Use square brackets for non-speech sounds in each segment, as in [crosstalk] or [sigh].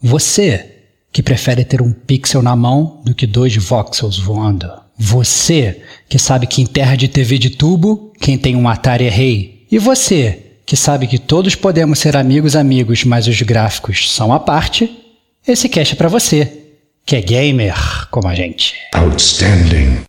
Você que prefere ter um pixel na mão do que dois voxels voando. Você que sabe que em terra de TV de tubo, quem tem um Atari é rei. E você que sabe que todos podemos ser amigos amigos, mas os gráficos são a parte. Esse cast é para você, que é gamer como a gente. Outstanding.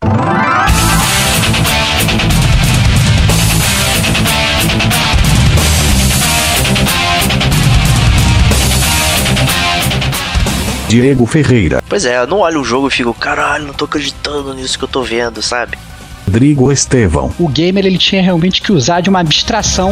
Diego Ferreira. Pois é, eu não olho o jogo e fico, caralho, não tô acreditando nisso que eu tô vendo, sabe? Rodrigo Estevão. O gamer ele tinha realmente que usar de uma abstração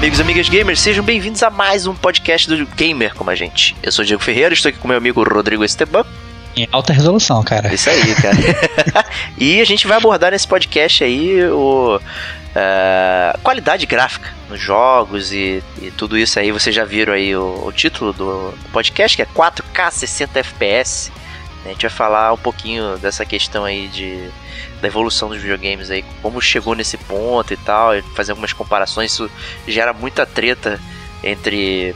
Amigos e amigas gamers, sejam bem-vindos a mais um podcast do Gamer como a gente. Eu sou o Diego Ferreira, estou aqui com meu amigo Rodrigo Esteban. Em alta resolução, cara. Isso aí, cara. [laughs] e a gente vai abordar nesse podcast aí o uh, qualidade gráfica nos jogos e, e, tudo isso aí. Vocês já viram aí o, o título do, do podcast, que é 4K 60 FPS. A gente vai falar um pouquinho dessa questão aí de da evolução dos videogames aí, como chegou nesse ponto e tal, e fazer algumas comparações, isso gera muita treta entre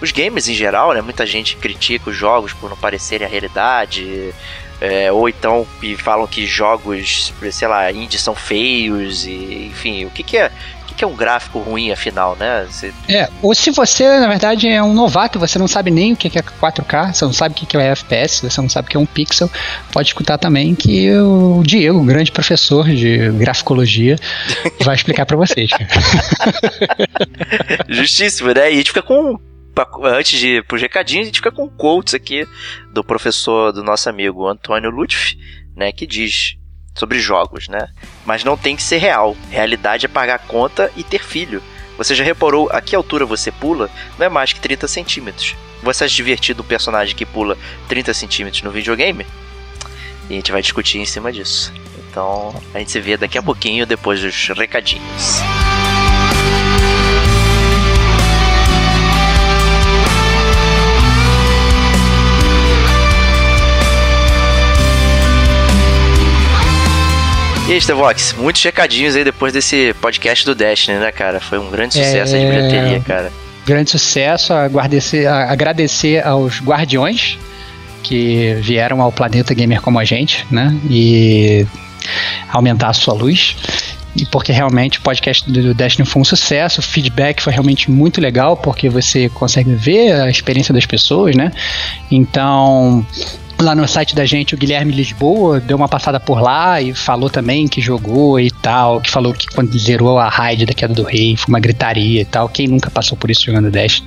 os games em geral, né? Muita gente critica os jogos por não parecerem a realidade, é, ou então falam que jogos, sei lá, indie são feios, e enfim, o que, que é que, que é um gráfico ruim, afinal, né? Você... É, ou se você, na verdade, é um novato, você não sabe nem o que é 4K, você não sabe o que é FPS, você não sabe o que é um pixel, pode escutar também que o Diego, grande professor de graficologia, [laughs] vai explicar para vocês. [laughs] Justíssimo, né? E a gente fica com antes de ir pro recadinho, a gente fica com quotes aqui do professor do nosso amigo Antônio Lutfi, né, que diz: sobre jogos, né? Mas não tem que ser real. Realidade é pagar conta e ter filho. Você já reparou a que altura você pula? Não é mais que 30 centímetros. Você acha divertido um personagem que pula 30 centímetros no videogame? E a gente vai discutir em cima disso. Então a gente se vê daqui a pouquinho depois dos recadinhos. E aí, Stevox, muitos recadinhos aí depois desse podcast do Destiny, né, cara? Foi um grande sucesso é... de bilheteria, cara. Grande sucesso, agradecer, agradecer aos guardiões que vieram ao planeta gamer como a gente, né? E aumentar a sua luz. E porque realmente o podcast do Destiny foi um sucesso, o feedback foi realmente muito legal, porque você consegue ver a experiência das pessoas, né? Então, lá no site da gente, o Guilherme Lisboa deu uma passada por lá e falou também que jogou e tal, que falou que quando zerou a raid da Queda do Rei foi uma gritaria e tal. Quem nunca passou por isso jogando Dash?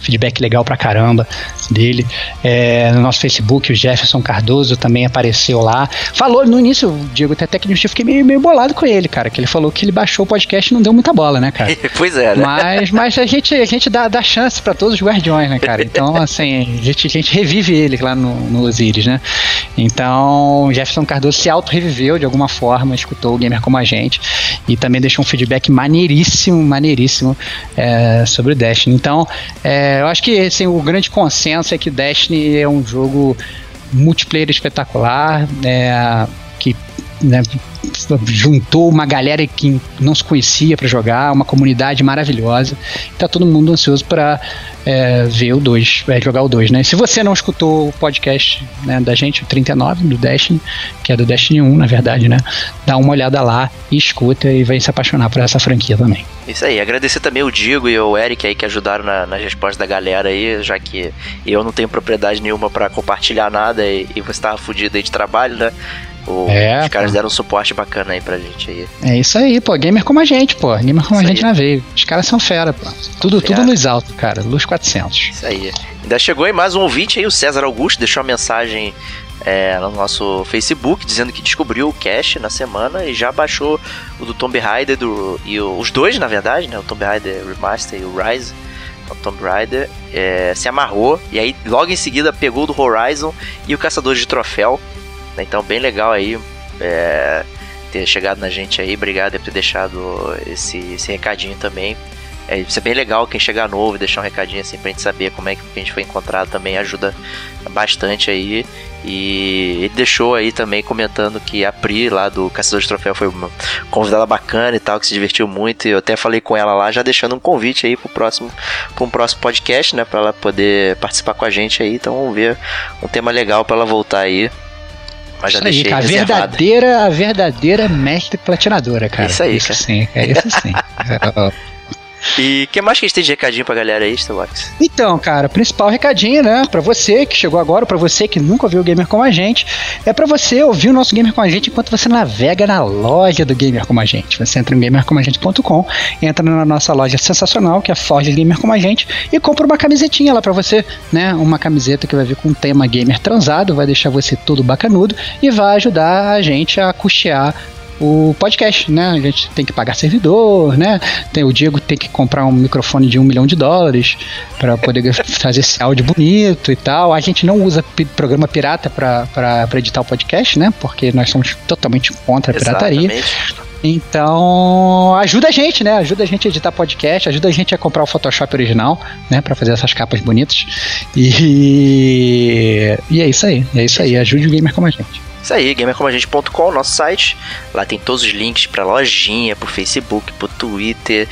Feedback legal pra caramba dele. É, no nosso Facebook, o Jefferson Cardoso também apareceu lá. Falou no início, o Diego até que eu fiquei meio, meio bolado com ele, cara, que ele falou que ele baixou o podcast e não deu muita bola, né, cara? [laughs] pois é, né? Mas, mas a gente, a gente dá, dá chance para todos os guardiões, né, cara? Então, assim, a gente, a gente revive ele lá no, no Né? Então, Jefferson Cardoso se auto-reviveu de alguma forma, escutou o gamer como a gente e também deixou um feedback maneiríssimo, maneiríssimo é, sobre o Destiny. Então, é, eu acho que assim, o grande consenso é que Destiny é um jogo multiplayer espetacular, é, né, juntou uma galera que não se conhecia para jogar, uma comunidade maravilhosa. Tá todo mundo ansioso para é, ver o 2, é, jogar o 2, né? Se você não escutou o podcast né, da gente, o 39 do Destiny, que é do Destiny 1, na verdade, né? Dá uma olhada lá e escuta e vai se apaixonar por essa franquia também. Isso aí, agradecer também o Diego e o Eric aí que ajudaram na, nas respostas da galera aí, já que eu não tenho propriedade nenhuma para compartilhar nada e, e você tava fudido aí de trabalho, né? O, é, os caras pô. deram um suporte bacana aí pra gente aí. É isso aí, pô. Gamer como a gente, pô. Gamer como isso a gente aí. na veio. Os caras são fera, pô. Tudo, fera. tudo luz alto, cara. Luz 400. Isso aí. Ainda chegou aí mais um ouvinte aí, o César Augusto, deixou uma mensagem é, no nosso Facebook dizendo que descobriu o cache na semana e já baixou o do Tomb Raider do, e o, os dois, na verdade, né? O Tomb Raider Remaster e o Rise. O Tomb Raider é, se amarrou e aí logo em seguida pegou do Horizon e o Caçador de Troféu? Então, bem legal aí é, ter chegado na gente aí. Obrigado por ter deixado esse, esse recadinho também. É, isso é bem legal quem chegar novo, deixar um recadinho assim pra gente saber como é que a gente foi encontrado também ajuda bastante aí. E ele deixou aí também comentando que a Pri lá do Caçador de Troféu foi uma convidada bacana e tal, que se divertiu muito. E eu até falei com ela lá, já deixando um convite aí pro próximo, pro próximo podcast, né? Pra ela poder participar com a gente aí. Então vamos ver um tema legal para ela voltar aí mas já isso deixei aí, cara, a verdadeira, a verdadeira mestre platinadora, cara. Isso aí, isso cara. sim, é isso sim. [laughs] E o que mais que a gente tem de recadinho pra galera aí, Starbox? Então, cara, principal recadinho, né? Pra você que chegou agora, pra você que nunca ouviu o Gamer com a gente, é pra você ouvir o nosso Gamer com a gente enquanto você navega na loja do Gamer com a gente. Você entra em gamercomagente.com, entra na nossa loja sensacional, que é a Forge Gamer com a gente, e compra uma camisetinha lá pra você, né? Uma camiseta que vai vir com um tema gamer transado, vai deixar você todo bacanudo e vai ajudar a gente a custear o podcast, né? A gente tem que pagar servidor, né? Tem, o Diego tem que comprar um microfone de um milhão de dólares para poder [laughs] fazer esse áudio bonito e tal. A gente não usa programa pirata para editar o podcast, né? Porque nós somos totalmente contra a pirataria. Exatamente. Então, ajuda a gente, né? Ajuda a gente a editar podcast, ajuda a gente a comprar o Photoshop original, né? Para fazer essas capas bonitas. E, e é isso aí, é isso aí. Ajude o gamer como a gente. Isso aí, gamercomagente.com, nosso site. Lá tem todos os links pra lojinha, pro Facebook, pro Twitter,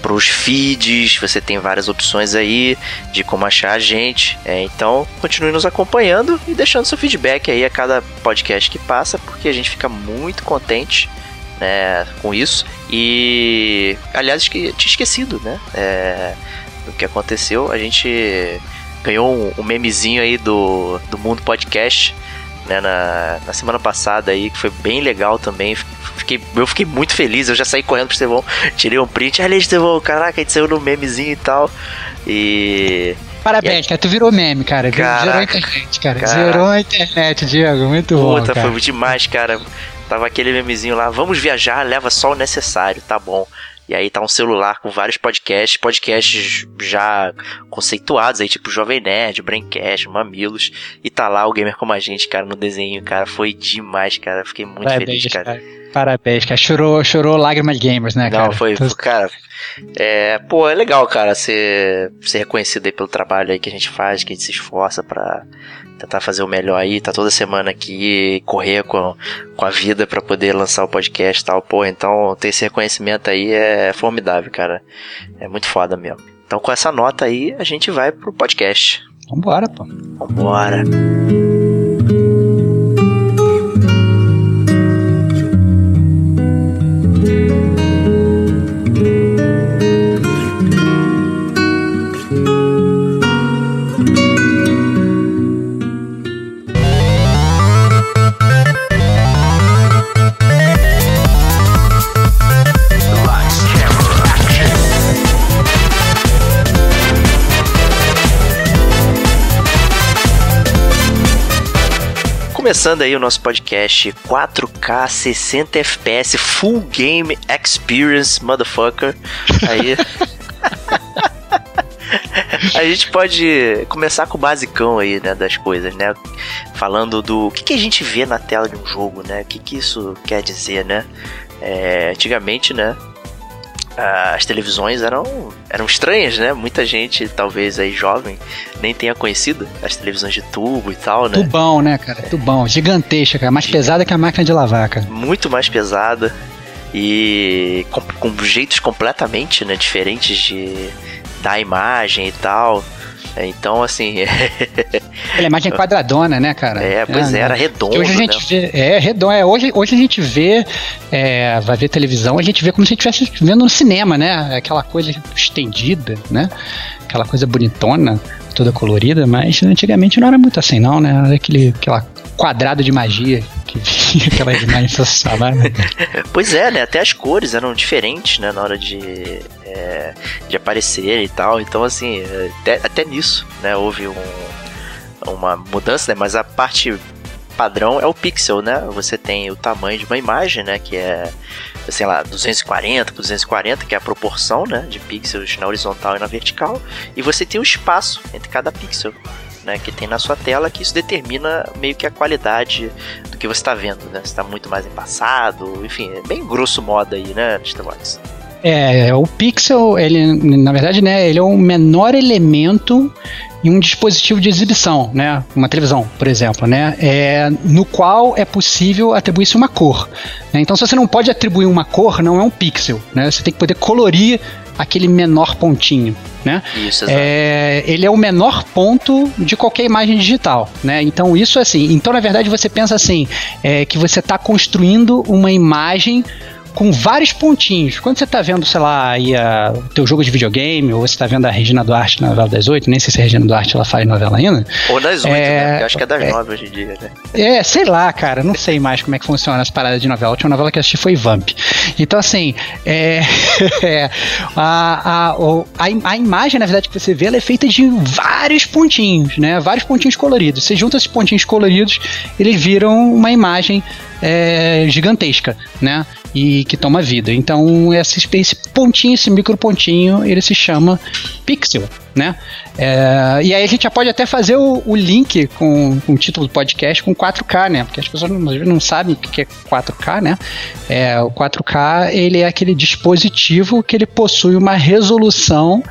pros feeds. Você tem várias opções aí de como achar a gente. É, então, continue nos acompanhando e deixando seu feedback aí a cada podcast que passa, porque a gente fica muito contente. Né, com isso e aliás tinha esquecido né é, do que aconteceu a gente ganhou um, um memezinho aí do, do Mundo Podcast né, na, na semana passada aí, que foi bem legal também. Fiquei, eu fiquei muito feliz, eu já saí correndo pro Estevão, tirei um print, olha Estevão, caraca, a gente saiu no memezinho e tal. E. Parabéns, cara, tu virou meme, cara. Caraca, Zerou a internet, cara. Caraca. Zerou a internet, Diego. Muito Puta, bom. Puta, foi demais, cara. Tava aquele memezinho lá, vamos viajar, leva só o necessário, tá bom. E aí tá um celular com vários podcasts, podcasts já conceituados aí, tipo Jovem Nerd, Braincast, Mamilos. E tá lá o Gamer Como a Gente, cara, no desenho, cara. Foi demais, cara. Fiquei muito Parabéns, feliz, cara. cara. Parabéns, cara. Chorou, chorou lágrimas gamers, né, cara? Não, foi, cara. É, pô, é legal, cara, ser, ser reconhecido aí pelo trabalho aí que a gente faz, que a gente se esforça pra tentar fazer o melhor aí, tá toda semana aqui, correr com, com a vida para poder lançar o podcast e tal. Pô, então ter esse reconhecimento aí é formidável, cara. É muito foda mesmo. Então com essa nota aí, a gente vai pro podcast. Vambora, pô. Vambora. Começando aí o nosso podcast 4K 60 FPS Full Game Experience, motherfucker. Aí. [laughs] a gente pode começar com o basicão aí, né, das coisas, né? Falando do que, que a gente vê na tela de um jogo, né? O que, que isso quer dizer, né? É, antigamente, né? As televisões eram, eram estranhas, né? Muita gente, talvez aí jovem, nem tenha conhecido as televisões de tubo e tal, né? Tubão, né, cara? Tubão, gigantesca, cara. Mais pesada que a máquina de lavar, cara. Muito mais pesada e com, com jeitos completamente né, diferentes de da imagem e tal. Então, assim. [laughs] Aquela imagem quadradona, né, cara? É, pois é, era redondo. Hoje a gente né? vê, é, redondo. É, hoje, hoje a gente vê, é, vai ver televisão, a gente vê como se a gente estivesse vendo no cinema, né? Aquela coisa estendida, né? Aquela coisa bonitona, toda colorida, mas antigamente não era muito assim, não, né? Era aquele, aquela quadrado de magia que vinha [laughs] aquela imagem sensacional. Né? [laughs] Pois é, né? Até as cores eram diferentes, né? Na hora de, é, de aparecer e tal. Então, assim, até, até nisso, né? Houve um, uma mudança, né? Mas a parte padrão é o pixel, né? Você tem o tamanho de uma imagem, né? Que é, sei lá, 240 por 240, que é a proporção, né? De pixels na horizontal e na vertical. E você tem o espaço entre cada pixel. Né, que tem na sua tela, que isso determina meio que a qualidade do que você está vendo, né? Se está muito mais embaçado, enfim, é bem grosso modo aí, né, Mr. Watts? É, o pixel, ele, na verdade, né, ele é o menor elemento em um dispositivo de exibição, né, uma televisão, por exemplo, né, é, no qual é possível atribuir-se uma cor. Né? Então, se você não pode atribuir uma cor, não é um pixel, né, você tem que poder colorir aquele menor pontinho. Né? Isso, é, ele é o menor ponto de qualquer imagem digital, né? Então isso é assim. Então na verdade você pensa assim, é, que você está construindo uma imagem com vários pontinhos. Quando você está vendo, sei lá, aí a, o teu jogo de videogame, ou você está vendo a Regina Duarte na novela das oito, nem sei se a Regina Duarte ela faz novela ainda. Ou das oito, é, né? Eu acho que é das é, nove hoje em dia, né? É, sei lá, cara, não sei mais como é que funciona as paradas de novela. A última novela que eu assisti foi Vamp. Então, assim, é, [laughs] a, a, a, a, imagem, na verdade, que você vê, ela é feita de vários pontinhos, né? Vários pontinhos coloridos. Você junta esses pontinhos coloridos, eles viram uma imagem é, gigantesca, né? E que toma vida. Então, esse, esse pontinho, esse micro pontinho, ele se chama pixel, né? É, e aí a gente já pode até fazer o, o link com, com, o título do podcast com 4K, né? Porque as pessoas não, não sabem o que é 4K, né? É, o 4K, ele é aquele dispositivo que ele possui uma resolução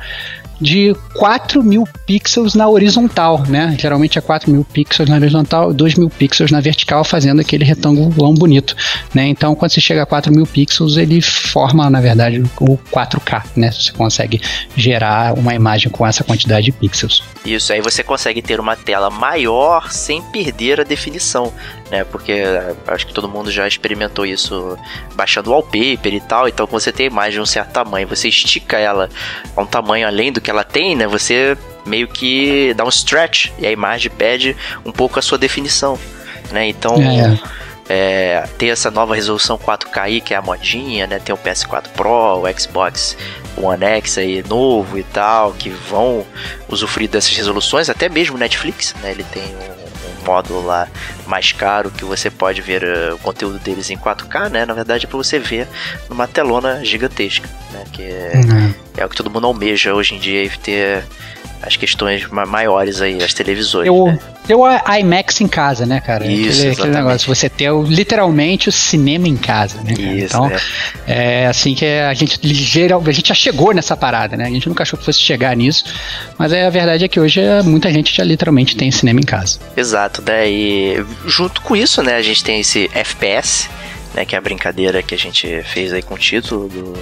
de 4 mil pixels na horizontal, né? Geralmente é 4 mil pixels na horizontal, 2 mil pixels na vertical, fazendo aquele retângulo bonito, né? Então, quando você chega a 4 mil pixels, ele forma, na verdade, o 4K, né? Você consegue gerar uma imagem com essa quantidade de pixels. Isso, aí você consegue ter uma tela maior sem perder a definição, né? Porque acho que todo mundo já experimentou isso baixando wallpaper e tal. Então, quando você tem a imagem de um certo tamanho, você estica ela a um tamanho além do que ela tem, né? Você meio que dá um stretch e a imagem perde um pouco a sua definição, né? Então. É. É, ter essa nova resolução 4K aí, que é a modinha, né? Tem o PS4 Pro, o Xbox One X aí novo e tal, que vão usufruir dessas resoluções, até mesmo Netflix, né? Ele tem um módulo lá mais caro que você pode ver uh, o conteúdo deles em 4K, né? Na verdade é para você ver numa telona gigantesca, né? Que é, uhum. É o que todo mundo almeja hoje em dia, ter as questões maiores aí, as televisões. Eu, né? o IMAX em casa, né, cara? Isso, aquele, aquele negócio, você ter literalmente o cinema em casa, né? Cara? Isso, então, é. é. assim que a gente geral, a gente já chegou nessa parada, né? A gente nunca achou que fosse chegar nisso, mas é, a verdade é que hoje muita gente já literalmente tem cinema em casa. Exato, né? E junto com isso, né, a gente tem esse FPS, né, que é a brincadeira que a gente fez aí com o título do,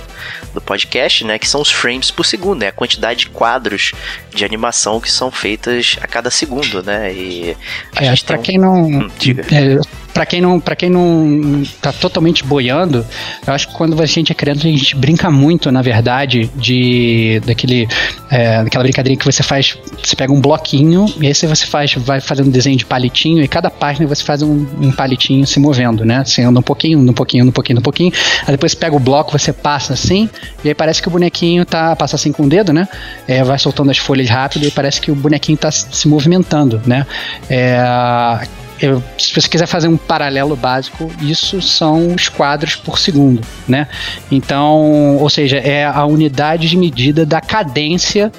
do podcast, né, que são os frames por segundo, né, a quantidade de quadros de animação que são feitas a cada segundo, né, e a é, gente pra quem não... Hum, diga. É, para quem não para quem não tá totalmente boiando, eu acho que quando a gente é criança a gente brinca muito, na verdade, de daquele é, daquela brincadeirinha que você faz, você pega um bloquinho e aí você faz vai fazendo desenho de palitinho e cada página você faz um, um palitinho se movendo, né? Você anda um pouquinho, um pouquinho, um pouquinho, um pouquinho. Aí depois você pega o bloco, você passa assim e aí parece que o bonequinho tá passa assim com o dedo, né? É, vai soltando as folhas rápido e parece que o bonequinho tá se movimentando, né? É, eu, se você quiser fazer um paralelo básico, isso são os quadros por segundo, né? Então, ou seja, é a unidade de medida da cadência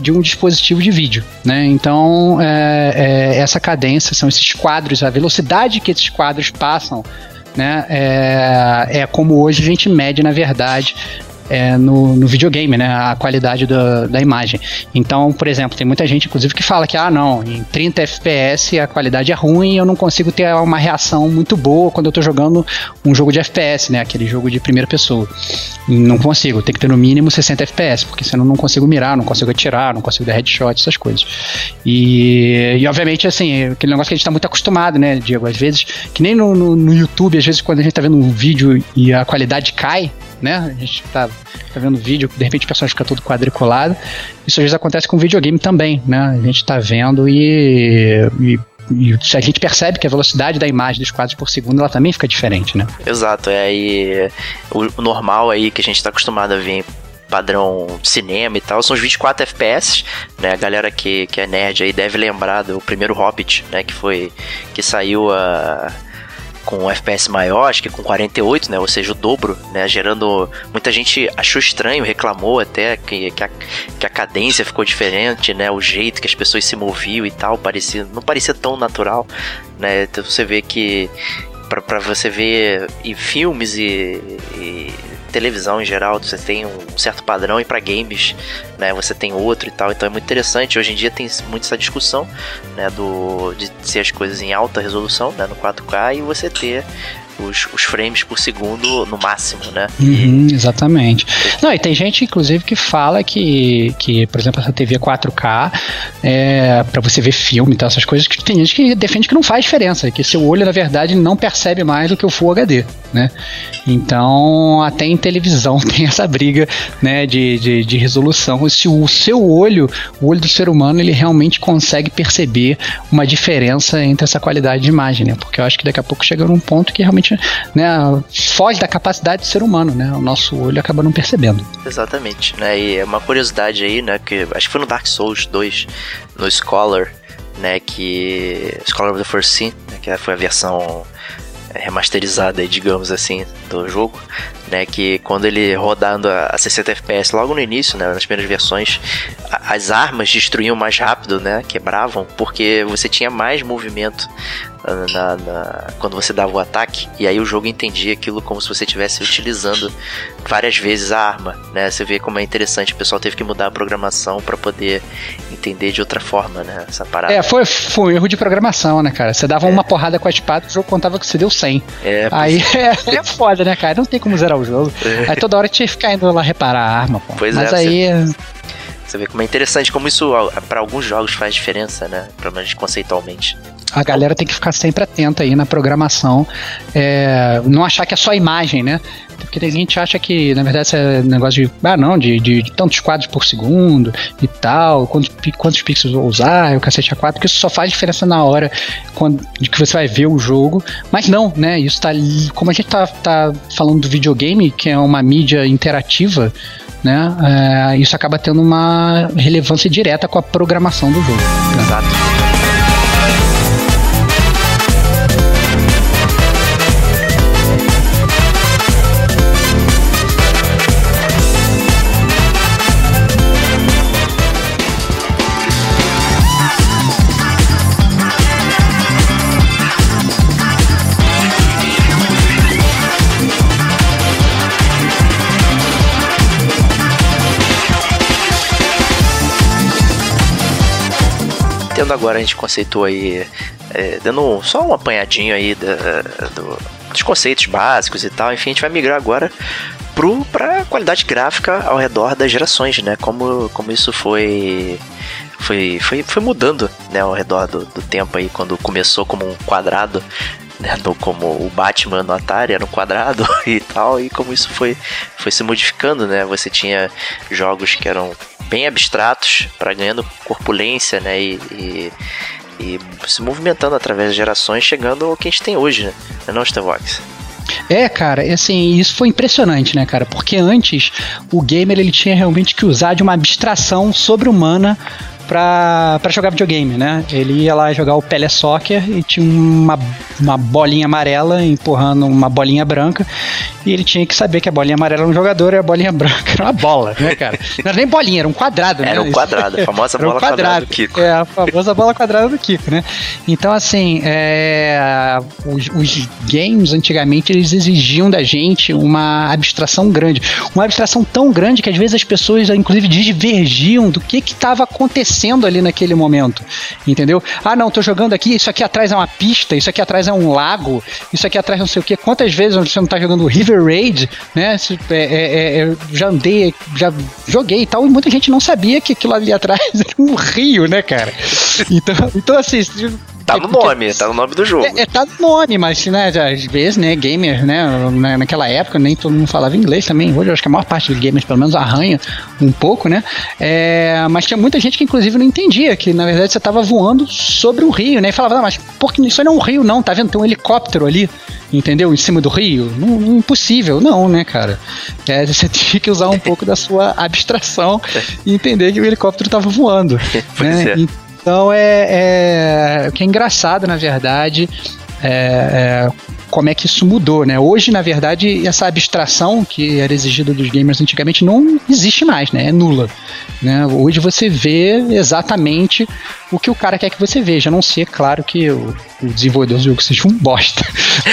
de um dispositivo de vídeo, né? Então, é, é, essa cadência são esses quadros, a velocidade que esses quadros passam, né? É, é como hoje a gente mede, na verdade, é, no, no, videogame, né? A qualidade da, da imagem. Então, por exemplo, tem muita gente, inclusive, que fala que, ah, não, em 30 FPS a qualidade é ruim eu não consigo ter uma reação muito boa quando eu tô jogando um jogo de FPS, né? Aquele jogo de primeira pessoa. Não consigo, tem que ter no mínimo 60 FPS, porque senão não consigo mirar, não consigo atirar, não consigo dar headshot, essas coisas. E, e obviamente, assim, aquele negócio que a gente tá muito acostumado, né, Diego? Às vezes, que nem no, no, no YouTube, às vezes, quando a gente tá vendo um vídeo e a qualidade cai, né? A gente tá, tá vendo vídeo, de repente o personagem fica todo quadriculado. Isso às vezes acontece com videogame também, né? A gente tá vendo e, e e a gente percebe que a velocidade da imagem dos quadros por segundo ela também fica diferente, né? Exato, é aí o normal aí que a gente está acostumado a ver padrão cinema e tal, são os 24 FPS, né? A galera que, que é nerd aí deve lembrar do primeiro Hobbit, né? Que foi. que saiu a com um FPS maior, acho que com 48, né? Ou seja, o dobro, né? Gerando. Muita gente achou estranho, reclamou até que, que, a, que a cadência ficou diferente, né? O jeito que as pessoas se moviam e tal, parecia, não parecia tão natural, né? Então você vê que. para você ver em filmes e, e televisão em geral, você tem um certo padrão e para games, né, você tem outro e tal. Então é muito interessante. Hoje em dia tem muito essa discussão, né, do de ser as coisas em alta resolução, né, no 4K e você ter os, os frames por segundo no máximo, né? Uhum, exatamente. Não, e tem gente, inclusive, que fala que, que por exemplo, essa TV 4K é para você ver filme e tal, essas coisas, que tem gente que defende que não faz diferença, que seu olho, na verdade, não percebe mais do que o Full HD, né? Então, até em televisão [laughs] tem essa briga, né, de, de, de resolução. Se o seu olho, o olho do ser humano, ele realmente consegue perceber uma diferença entre essa qualidade de imagem, né? Porque eu acho que daqui a pouco chega num ponto que realmente gente né, foge da capacidade do ser humano, né? O nosso olho acaba não percebendo. Exatamente, né? E é uma curiosidade aí, né? Que acho que foi no Dark Souls 2, no Scholar, né? Que. Scholar of the né, que foi a versão é, remasterizada, digamos assim, do jogo, né? Que quando ele rodando a 60 FPS logo no início, né? Nas primeiras versões, as armas destruíam mais rápido, né? Quebravam, porque você tinha mais movimento na, na, quando você dava o ataque, e aí o jogo entendia aquilo como se você estivesse utilizando várias vezes a arma, né? Você vê como é interessante, o pessoal teve que mudar a programação para poder entender de outra forma, né? Essa parada. É, foi, foi um erro de programação, né, cara? Você dava é. uma porrada com a espada, o jogo contava que você deu 100. É, aí é, [laughs] é foda, né, cara? Não tem como zerar o jogo. É. Aí toda hora tinha que ficar indo lá reparar a arma, pô. Pois Mas é, aí. Você... Você vê como é interessante como isso para alguns jogos faz diferença, né? Pelo menos conceitualmente a galera tem que ficar sempre atenta aí na programação, é, não achar que é só imagem, né? Porque tem gente que acha que, na verdade, é negócio de, ah, não, de, de, de tantos quadros por segundo e tal, quantos, quantos pixels vou usar, o cacete A4, porque isso só faz diferença na hora quando, de que você vai ver o jogo. Mas não, né? Isso tá, como a gente tá, tá falando do videogame, que é uma mídia interativa, né? É, isso acaba tendo uma relevância direta com a programação do jogo. Né? Exato. tendo agora, a gente conceitou aí, é, dando só um apanhadinho aí da, do, dos conceitos básicos e tal. Enfim, a gente vai migrar agora para a qualidade gráfica ao redor das gerações, né? Como, como isso foi foi, foi, foi mudando né, ao redor do, do tempo aí, quando começou como um quadrado, né, no, como o Batman no Atari era um quadrado [laughs] e tal, e como isso foi, foi se modificando, né? Você tinha jogos que eram bem abstratos para ganhando corpulência, né? E, e, e, se movimentando através das gerações, chegando ao que a gente tem hoje, né? Não, Starvox? É, cara, assim, isso foi impressionante, né, cara? Porque antes o gamer ele tinha realmente que usar de uma abstração sobre-humana pra, pra jogar videogame, né? Ele ia lá jogar o Pele Soccer e tinha uma, uma bolinha amarela empurrando uma bolinha branca e ele tinha que saber que a bolinha amarela era um jogador e a bolinha [laughs] branca era uma bola, né, cara? Não era nem bolinha, era um quadrado, né? Era um quadrado, a famosa bola um quadrado, quadrada do Kiko. É, a famosa bola quadrada do Kiko, né? Então, assim, é, os, os games antigamente eles exigiam da gente uma abstração grande. Uma abstração tão grande que às vezes as pessoas, inclusive, divergiam do que estava acontecendo ali naquele momento. Entendeu? Ah, não, tô jogando aqui, isso aqui atrás é uma pista, isso aqui atrás é um lago, isso aqui atrás não sei o que. Quantas vezes você não tá jogando River Raid, né? É, é, é, já andei, já joguei e tal, e muita gente não sabia que aquilo ali atrás [laughs] era um rio, né, cara? Então, então assim, Tá no nome, tá no nome do jogo. É, é tá no nome, mas né, às vezes, né, gamers, né, naquela época nem todo mundo falava inglês também. Hoje eu acho que a maior parte dos gamers pelo menos arranha um pouco, né? É, mas tinha muita gente que inclusive não entendia que na verdade você tava voando sobre o rio, né? E falava, não, mas porque isso não é um rio não, tá vendo? Tem um helicóptero ali, entendeu? Em cima do rio. Não, não impossível, não, né, cara? É, você [laughs] tinha que usar um pouco da sua abstração [laughs] e entender que o helicóptero tava voando. [laughs] pois né? é. Então é, é que é engraçado, na verdade, é, é, como é que isso mudou, né? Hoje, na verdade, essa abstração que era exigida dos gamers antigamente não existe mais, né? É nula. Né? Hoje você vê exatamente o que o cara quer que você veja, a não ser, claro, que o, o desenvolvedor do jogo seja um [laughs] bosta.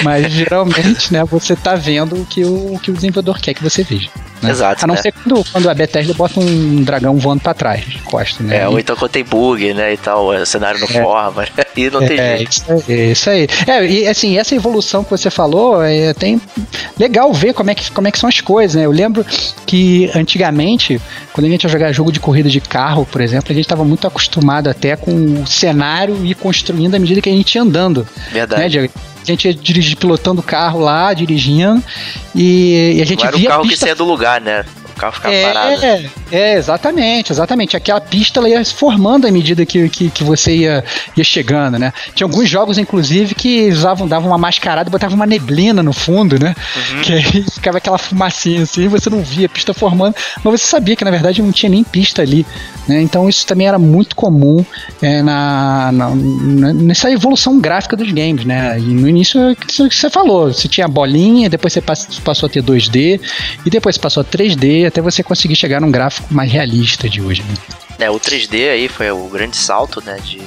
Mas geralmente, né, você tá vendo o que o, o que o desenvolvedor quer que você veja. Né? Exato. A não né? ser quando, quando a Bethesda bota um dragão voando pra trás, de costa, né? É, ou então quando tem bug, né, e tal, o cenário não É. forma, né, [laughs] e não tem é, jeito. Isso aí, isso aí. É, e assim, essa evolução que você falou, é tem legal ver como é, que, como é que são as coisas, né? Eu lembro que antigamente, quando a gente ia jogar jogo de corrida de carro, por exemplo, a gente estava muito acostumado até com o cenário e construindo à medida que a gente ia andando. Verdade. Né, Diego? A gente ia dirigir, pilotando o carro lá, dirigindo, e, e a gente não era o via carro que pista saía do lugar, né? O carro ficava parado. é, é, exatamente, exatamente. Aquela pista ela ia se formando à medida que, que, que você ia, ia chegando, né? Tinha alguns jogos, inclusive, que usavam, davam uma mascarada e botavam uma neblina no fundo, né? Uhum. Que aí [laughs] ficava aquela fumacinha assim, você não via a pista formando, mas você sabia que na verdade não tinha nem pista ali. Né? Então isso também era muito comum é, na, na- nessa evolução gráfica dos games, né? E no início é isso que você falou, você tinha a bolinha, depois você pass- passou a ter 2D, e depois você passou a 3D, até você conseguir chegar num gráfico mais realista de hoje. Né? É, o 3D aí foi o grande salto, né, de,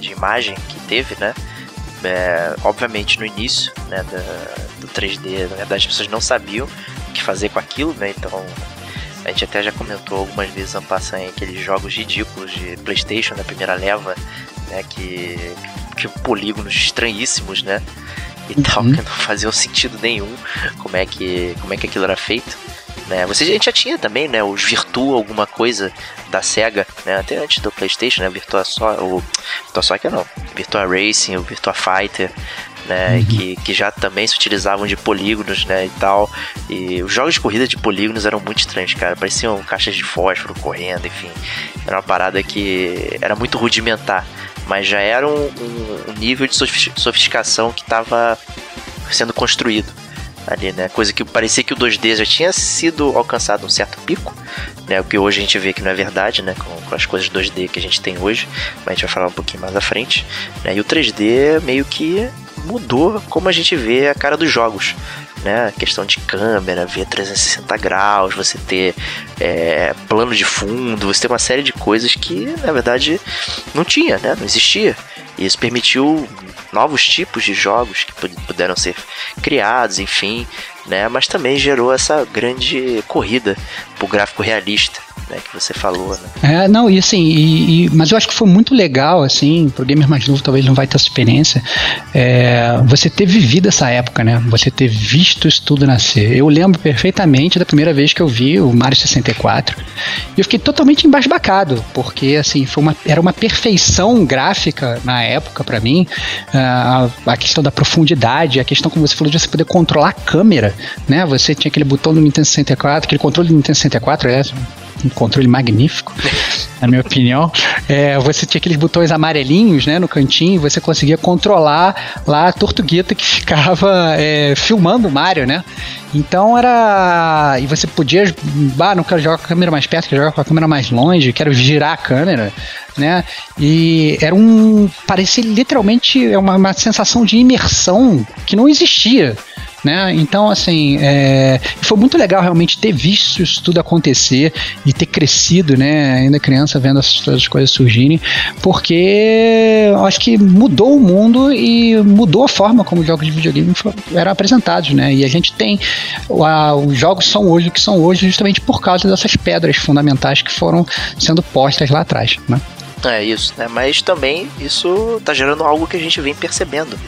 de imagem que teve, né? É, obviamente no início, né, da- do 3D, na verdade as pessoas não sabiam o que fazer com aquilo, né? Então a gente até já comentou algumas vezes ano passado aqueles jogos ridículos de PlayStation da primeira leva, né, que que polígonos estranhíssimos, né? E tal, Uhum. que não faziam sentido nenhum como é que como é que aquilo era feito. Né, você, a gente já tinha também, né, os Virtua alguma coisa da SEGA, né, até antes do PlayStation, né, Virtua Soccer, o Virtua Soccer não, Virtua Racing, o Virtua Fighter, né, que, que já também se utilizavam de polígonos, né, e tal, e os jogos de corrida de polígonos eram muito estranhos, cara, pareciam caixas de fósforo correndo, enfim, era uma parada que era muito rudimentar, mas já era um, um- um nível de sofis- sofisticação que estava sendo construído ali, né? Coisa que parecia que o 2D já tinha sido alcançado um certo pico, né? O que hoje a gente vê que não é verdade, né? Com, com as coisas 2D que a gente tem hoje, mas a gente vai falar um pouquinho mais à frente, né? E o 3D meio que mudou como a gente vê a cara dos jogos, né? Questão de câmera, ver 360 graus, você ter é, plano de fundo, você ter uma série de coisas que na verdade não tinha, né? Não existia. E isso permitiu novos tipos de jogos que pu- puderam ser criados, enfim, né? Mas também gerou essa grande corrida pro gráfico realista, né? Que você falou, né? É, não, e assim, e, e- mas eu acho que foi muito legal, assim, pro gamer mais novo talvez não vai ter essa experiência, é, você ter vivido essa época, né? Você ter visto isso tudo nascer. Eu lembro perfeitamente da primeira vez que eu vi o Mario 64 e eu fiquei totalmente embasbacado, porque assim, foi uma, era uma perfeição gráfica na época pra mim, a, a questão da profundidade, a questão, como você falou, de você poder controlar a câmera, né? Você tinha aquele botão do Nintendo 64, aquele controle do Nintendo 64, é um controle magnífico, [laughs] na minha opinião. É, você tinha aqueles botões amarelinhos, né, no cantinho, e você conseguia controlar lá a tortuguita que [laughs] ficava é, filmando o Mario, né? Então era. E você podia. Ah, não quero jogar com a câmera mais perto, quero jogar com a câmera mais longe, quero girar a câmera, né? E era um. Parecia literalmente uma, uma sensação de imersão que não existia né? Então, assim, é, foi muito legal realmente ter visto isso tudo acontecer e ter crescido, né? Ainda criança vendo essas coisas surgirem, porque eu acho que mudou o mundo e mudou a forma como os jogos de videogame eram apresentados, né? E a gente tem a, os jogos são hoje o que são hoje justamente por causa dessas pedras fundamentais que foram sendo postas lá atrás, né? É isso, né? Mas também isso tá gerando algo que a gente vem percebendo.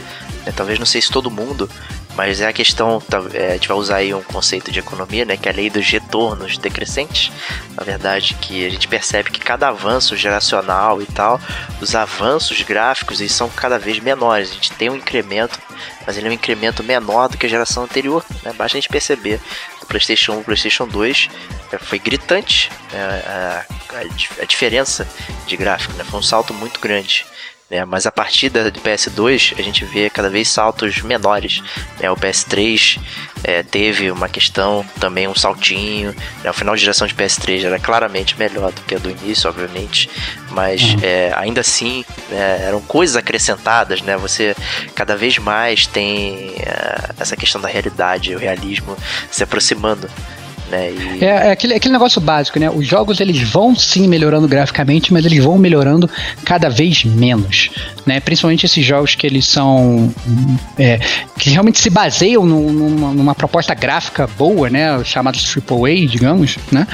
Né? Talvez não sei se todo mundo, mas é a questão, é, a gente vai usar aí um conceito de economia, né, que é a lei dos retornos decrescentes. Na verdade, que a gente percebe que cada avanço geracional e tal, os avanços gráficos eles são cada vez menores. A gente tem um incremento, mas ele é um incremento menor do que a geração anterior. Né? Basta a gente perceber PlayStation 1 para PlayStation 2 é, foi gritante né? a, a, a, diferença de gráfico, né? foi um salto muito grande. Né? Mas a partir da, do PS2 a gente vê cada vez saltos menores. Né? O PS3 é, teve uma questão, também um saltinho. Né? O final de geração de PS3 era claramente melhor do que a do início, obviamente. Mas uhum. é, ainda assim né, eram coisas acrescentadas. Né? Você cada vez mais tem é, essa questão da realidade, o realismo se aproximando né? E... É, é, aquele, aquele negócio básico, né? Os jogos eles vão sim melhorando graficamente, mas eles vão melhorando cada vez menos, né? Principalmente esses jogos que eles são é, que realmente se baseiam numa, numa, proposta gráfica boa, né? Chamados AAA, digamos, né?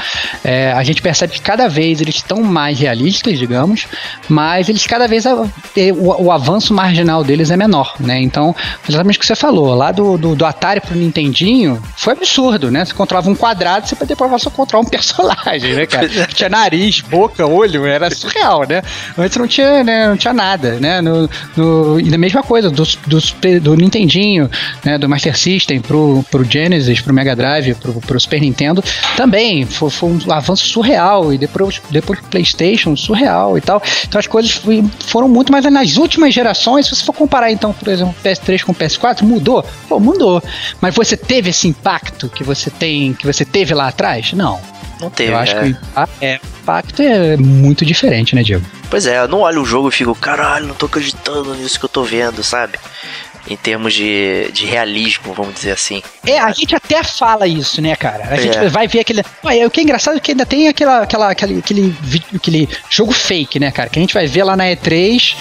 É, a gente percebe que cada vez eles estão mais realistas, digamos, mas eles cada vez a, o, o, avanço marginal deles é menor, né? Então, exatamente o que você falou, lá do, do, do Atari pro Nintendinho foi absurdo, né? Você controlava um quadrado quadrado, você poder provar só controlar um [laughs] personagem, né, cara? [laughs] Tinha nariz, boca, olho, era surreal, né? Antes não tinha, né, não tinha nada, né? No, no, e a mesma coisa, do, do, do Nintendinho, né, do Master System pro, pro Genesis, pro Mega Drive, pro, pro Super Nintendo, também foi, foi um avanço surreal, e depois, depois Playstation, surreal e tal. Então as coisas foram muito mais nas últimas gerações, se você for comparar então, por exemplo, PS3 com PS4, mudou? Pô, mudou. Mas você teve esse impacto que você tem, que você teve lá atrás? Não. Não teve. Eu acho é. que o impacto é, impacto é muito diferente, né, Diego? Pois é, eu não olho o jogo e fico, caralho, não tô acreditando nisso que eu tô vendo, sabe? em termos de, de realismo, vamos dizer assim. É, a gente até fala isso, né, cara? A é. gente vai ver aquele. o que é engraçado é que ainda tem aquela, aquela, aquele, aquele, aquele jogo fake, né, cara? Que a gente vai ver lá na E3,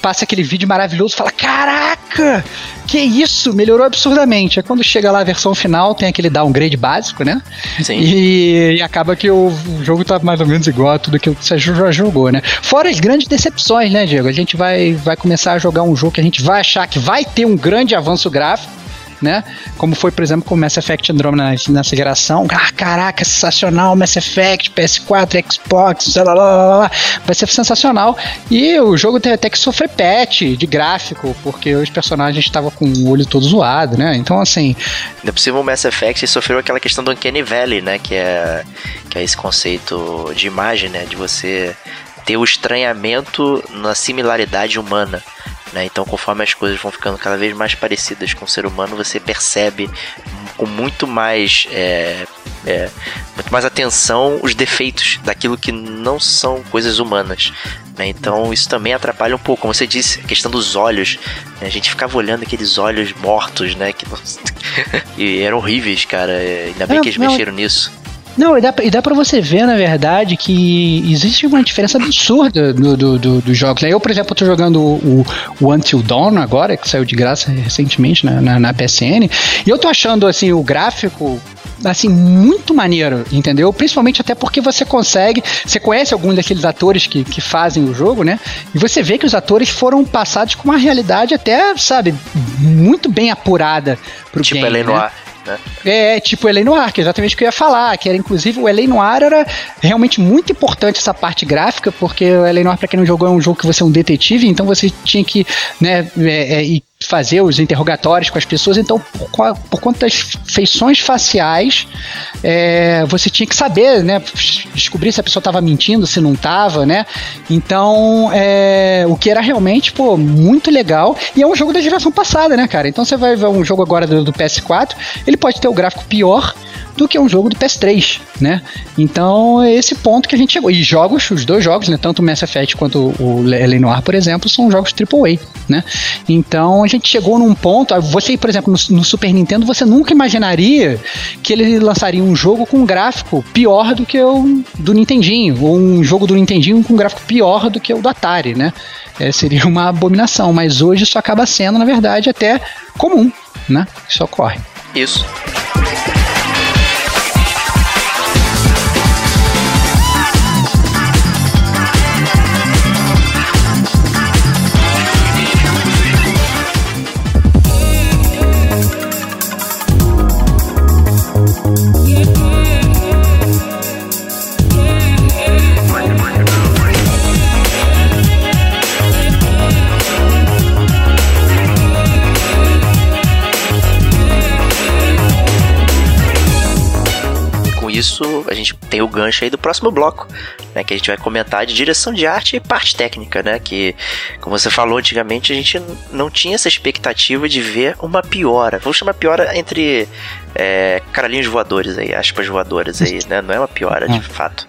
passa aquele vídeo maravilhoso fala: Caraca! Que isso? Melhorou absurdamente. É quando chega lá a versão final, tem aquele downgrade básico, né? Sim. E, e acaba que o, o, jogo tá mais ou menos igual a tudo que você já jogou, né? Fora as grandes decepções, né, Diego? A gente vai, vai começar a jogar um jogo que a gente vai achar que vai ter um grande avanço gráfico né? Como foi, por exemplo, com o Mass Effect Andromeda nessa geração. Ah, caraca, sensacional, Mass Effect, PS4, Xbox, lá, lá, lá, lá. vai ser sensacional. E o jogo tem até que sofrer patch de gráfico, porque os personagens estavam com o olho todo zoado, né? Então, assim... Ainda por cima, o Mass Effect sofreu aquela questão do Uncanny Valley, né? Que é, que é esse conceito de imagem, né? De você ter o estranhamento na similaridade humana. Né? Então, conforme as coisas vão ficando cada vez mais parecidas com o ser humano, você percebe com muito mais, é, é, muito mais atenção os defeitos daquilo que não são coisas humanas. Né? Então, isso também atrapalha um pouco. Como você disse, a questão dos olhos. Né? A gente ficava olhando aqueles olhos mortos, né? Que [laughs] e eram horríveis, cara. Ainda bem que eles não, mexeram nisso. Não, e dá, e dá pra você ver, na verdade, que existe uma diferença absurda do, do, do, dos jogos. Né? Eu, por exemplo, tô jogando o, o Until Dawn agora, que saiu de graça recentemente na, na, na PSN, e eu tô achando, assim, o gráfico assim, muito maneiro, entendeu? Principalmente até porque você consegue, você conhece alguns daqueles atores que, que fazem o jogo, né? E você vê que os atores foram passados com uma realidade até, sabe, muito bem apurada pro tipo game, né? Né? É, tipo o. Noir, que é exatamente o que eu ia falar, que era inclusive o L.A. Noir era realmente muito importante essa parte gráfica, porque o L.A. Noir, pra quem não jogou, é um jogo que você é um detetive, então você tinha que, né, é, é, fazer os interrogatórios com as pessoas, então por, por conta das feições faciais, é, você tinha que saber, né, descobrir se a pessoa estava mentindo, se não estava, né? Então, é, o que era realmente, pô, muito legal. E é um jogo da geração passada, né, cara? Então você vai ver um jogo agora do, do PS4, ele pode ter o gráfico pior, do que um jogo do PS3, né? Então, é esse ponto que a gente chegou. E jogos, os dois jogos, né, tanto o Mass Effect quanto o Lenoir, por exemplo, são jogos AAA, né? Então, a gente chegou num ponto, você, por exemplo, no, no Super Nintendo, você nunca imaginaria que ele lançaria um jogo com um gráfico pior do que o do Nintendinho, ou um jogo do Nintendinho com um gráfico pior do que o do Atari, né? É, seria uma abominação, mas hoje isso acaba sendo, na verdade, até comum, né? Isso ocorre. Isso. Isso, a gente tem o gancho aí do próximo bloco, né? Que a gente vai comentar de direção de arte e parte técnica, né? Que, como você falou antigamente, a gente não tinha essa expectativa de ver uma piora. Vamos chamar piora entre é, caralhinhos voadores aí, aspas voadoras aí, né? Não é uma piora de hum. [laughs] fato.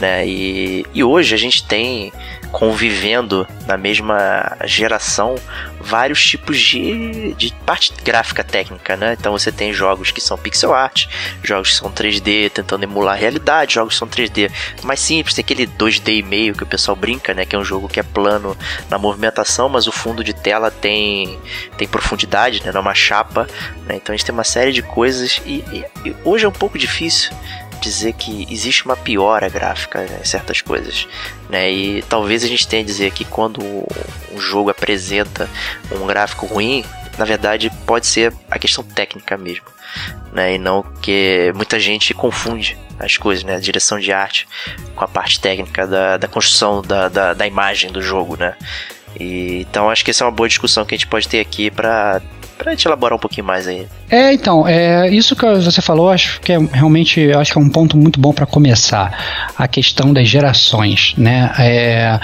Né? E, e hoje a gente tem convivendo na mesma geração vários tipos de, de parte gráfica técnica, né? Então você tem jogos que são pixel art, jogos que são 3D tentando emular a realidade, jogos que são 3D mais simples, tem aquele 2D e meio que o pessoal brinca, né? Que é um jogo que é plano na movimentação, mas o fundo de tela tem, tem profundidade, né? Não é uma chapa, né? Então a gente tem uma série de coisas e, e, e hoje é um pouco difícil dizer que existe uma piora gráfica em né, certas coisas, né? E talvez a gente tenha a dizer que quando um jogo apresenta um gráfico ruim, na verdade pode ser a questão técnica mesmo, né? E não que muita gente confunde as coisas, né? A direção de arte com a parte técnica da, da construção da, da, da imagem do jogo, né? E, então acho que essa é uma boa discussão que a gente pode ter aqui para pra gente elaborar um pouquinho mais aí. É, então, é, isso que você falou, acho que é realmente acho que é um ponto muito bom para começar. A questão das gerações, né? É,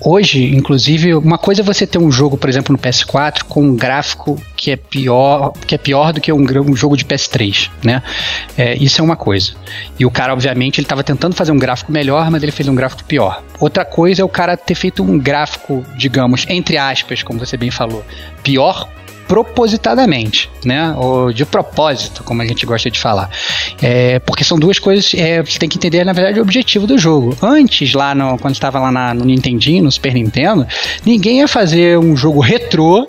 hoje, inclusive, uma coisa é você ter um jogo, por exemplo, no PS4 com um gráfico que é pior, que é pior do que um, um jogo de PS3, né? É, isso é uma coisa. E o cara, obviamente, ele estava tentando fazer um gráfico melhor, mas ele fez um gráfico pior. Outra coisa é o cara ter feito um gráfico, digamos, entre aspas, como você bem falou, pior propositadamente, né? Ou de propósito, como a gente gosta de falar. É, porque são duas coisas, é, você tem que entender, na verdade, o objetivo do jogo. Antes, lá no, quando estava lá na, no Nintendinho, no Super Nintendo, ninguém ia fazer um jogo retrô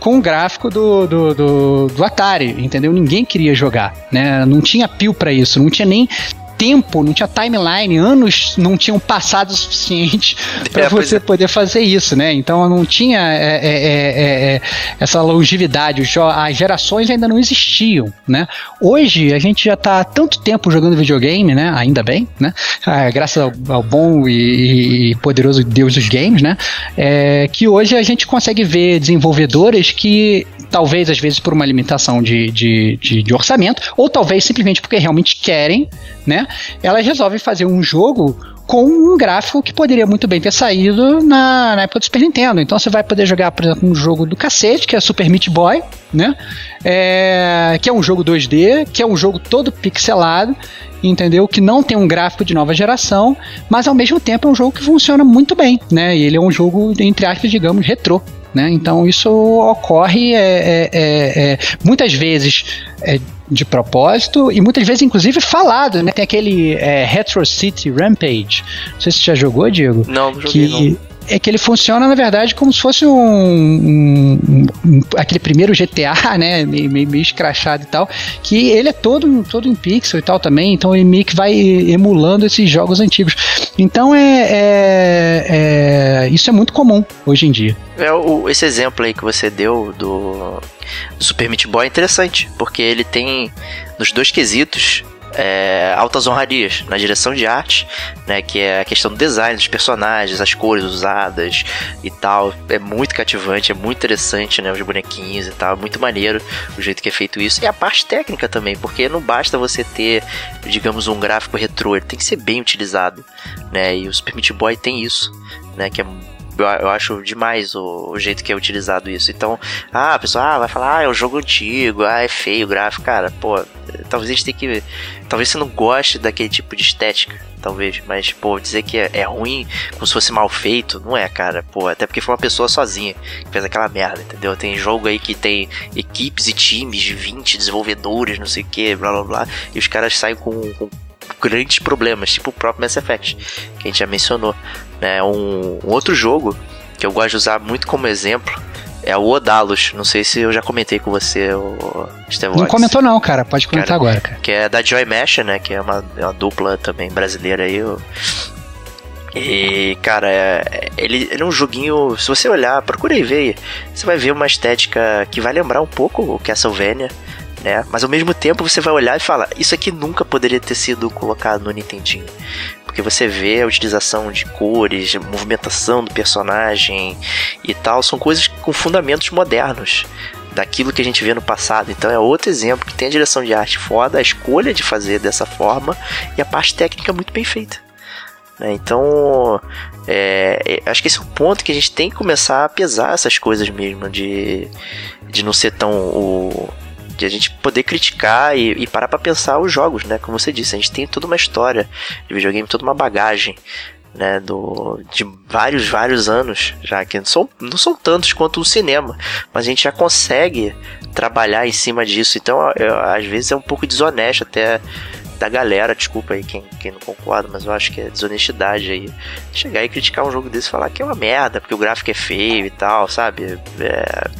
com o gráfico do, do, do, do, Atari, entendeu? Ninguém queria jogar, né? Não tinha pio para isso, não tinha nem tempo, não tinha timeline, anos não tinham passado o suficiente para é, você é. poder fazer isso, né? Então não tinha é, é, é, é essa longevidade, as gerações ainda não existiam, né? Hoje a gente já está há tanto tempo jogando videogame, né? Ainda bem, né? Ah, graças ao, ao bom e, e, poderoso Deus dos games, né? que hoje a gente consegue ver desenvolvedores que talvez às vezes por uma limitação de, de, de, de orçamento, ou talvez simplesmente porque realmente querem, né? Elas resolvem fazer um jogo com um gráfico que poderia muito bem ter saído na, na, época do Super Nintendo. Então você vai poder jogar, por exemplo, um jogo do cacete, que é Super Meat Boy, né? É, que é um jogo 2D, que é um jogo todo pixelado, entendeu? Que não tem um gráfico de nova geração, mas ao mesmo tempo é um jogo que funciona muito bem, né? E ele é um jogo, entre aspas, digamos, retrô. Né? Então isso ocorre é, é, é, é muitas vezes é, de propósito e muitas vezes, inclusive, falado. Né? Tem aquele Retro City Rampage. Não sei se você já jogou, Diego. Não, não joguei, que, não é que ele funciona, na verdade, como se fosse um, um, um aquele primeiro GTA, [laughs] né, meio, meio, escrachado e tal, que ele é todo, todo em pixel e tal também, então ele meio que vai emulando esses jogos antigos. Então é, é, é isso é muito comum hoje em dia. É, o, esse exemplo aí que você deu do, do Super Meat Boy é interessante, porque ele tem nos dois quesitos é, altas honrarias na direção de arte, né, que é a questão do design dos personagens, as cores usadas e tal. É muito cativante, é muito interessante, né, os bonequinhos e tal, é muito maneiro o jeito que é feito isso. E a parte técnica também, porque não basta você ter, digamos, um gráfico retrô, ele tem que ser bem utilizado, né? E o Super Meat Boy tem isso, né, que é eu, acho demais o, o, jeito que é utilizado isso. Então, ah, a pessoa ah, vai falar, ah, é um jogo antigo, ah, é feio o gráfico. Cara, pô, talvez a gente tenha que. Talvez você não goste daquele tipo de estética, talvez. Mas, pô, dizer que é, é ruim, como se fosse mal feito, não é, cara. Pô, até porque foi uma pessoa sozinha que fez aquela merda, entendeu? Tem jogo aí que tem equipes e times de 20 desenvolvedores, não sei o que, blá blá blá. E os caras saem com, com grandes problemas, tipo o próprio Mass Effect, que a gente já mencionou. Né? Um, um outro jogo que eu gosto de usar muito como exemplo é o Odalos. Não sei se eu já comentei com você, o Estevão. Não comentou não, cara. Pode comentar cara, agora, cara. Que é da Joy Mesh, né? Que é uma, é uma dupla também brasileira aí. E, cara, é, ele, ele é um joguinho. Se você olhar, procure aí ver. Você vai ver uma estética que vai lembrar um pouco o Castlevania. Né? Mas ao mesmo tempo você vai olhar e falar: Isso aqui nunca poderia ter sido colocado no Nintendinho porque você vê a utilização de cores, movimentação do personagem e tal, são coisas com fundamentos modernos daquilo que a gente vê no passado. Então é outro exemplo que tem a direção de arte foda, a escolha de fazer dessa forma e a parte técnica muito bem feita. Né? Então, é, é, acho que esse é o ponto que a gente tem que começar a pesar essas coisas mesmo, de, de não ser tão o, de a gente poder criticar e, e parar para pensar os jogos, né? Como você disse, a gente tem toda uma história de videogame, toda uma bagagem, né? Do, de vários, vários anos já, que não são, não são tantos quanto o cinema, mas a gente já consegue trabalhar em cima disso. Então, eu, às vezes é um pouco desonesto até da galera, desculpa aí quem, quem não concorda, mas eu acho que é desonestidade aí. Chegar e criticar um jogo desse e falar que é uma merda, porque o gráfico é feio e tal, sabe? É,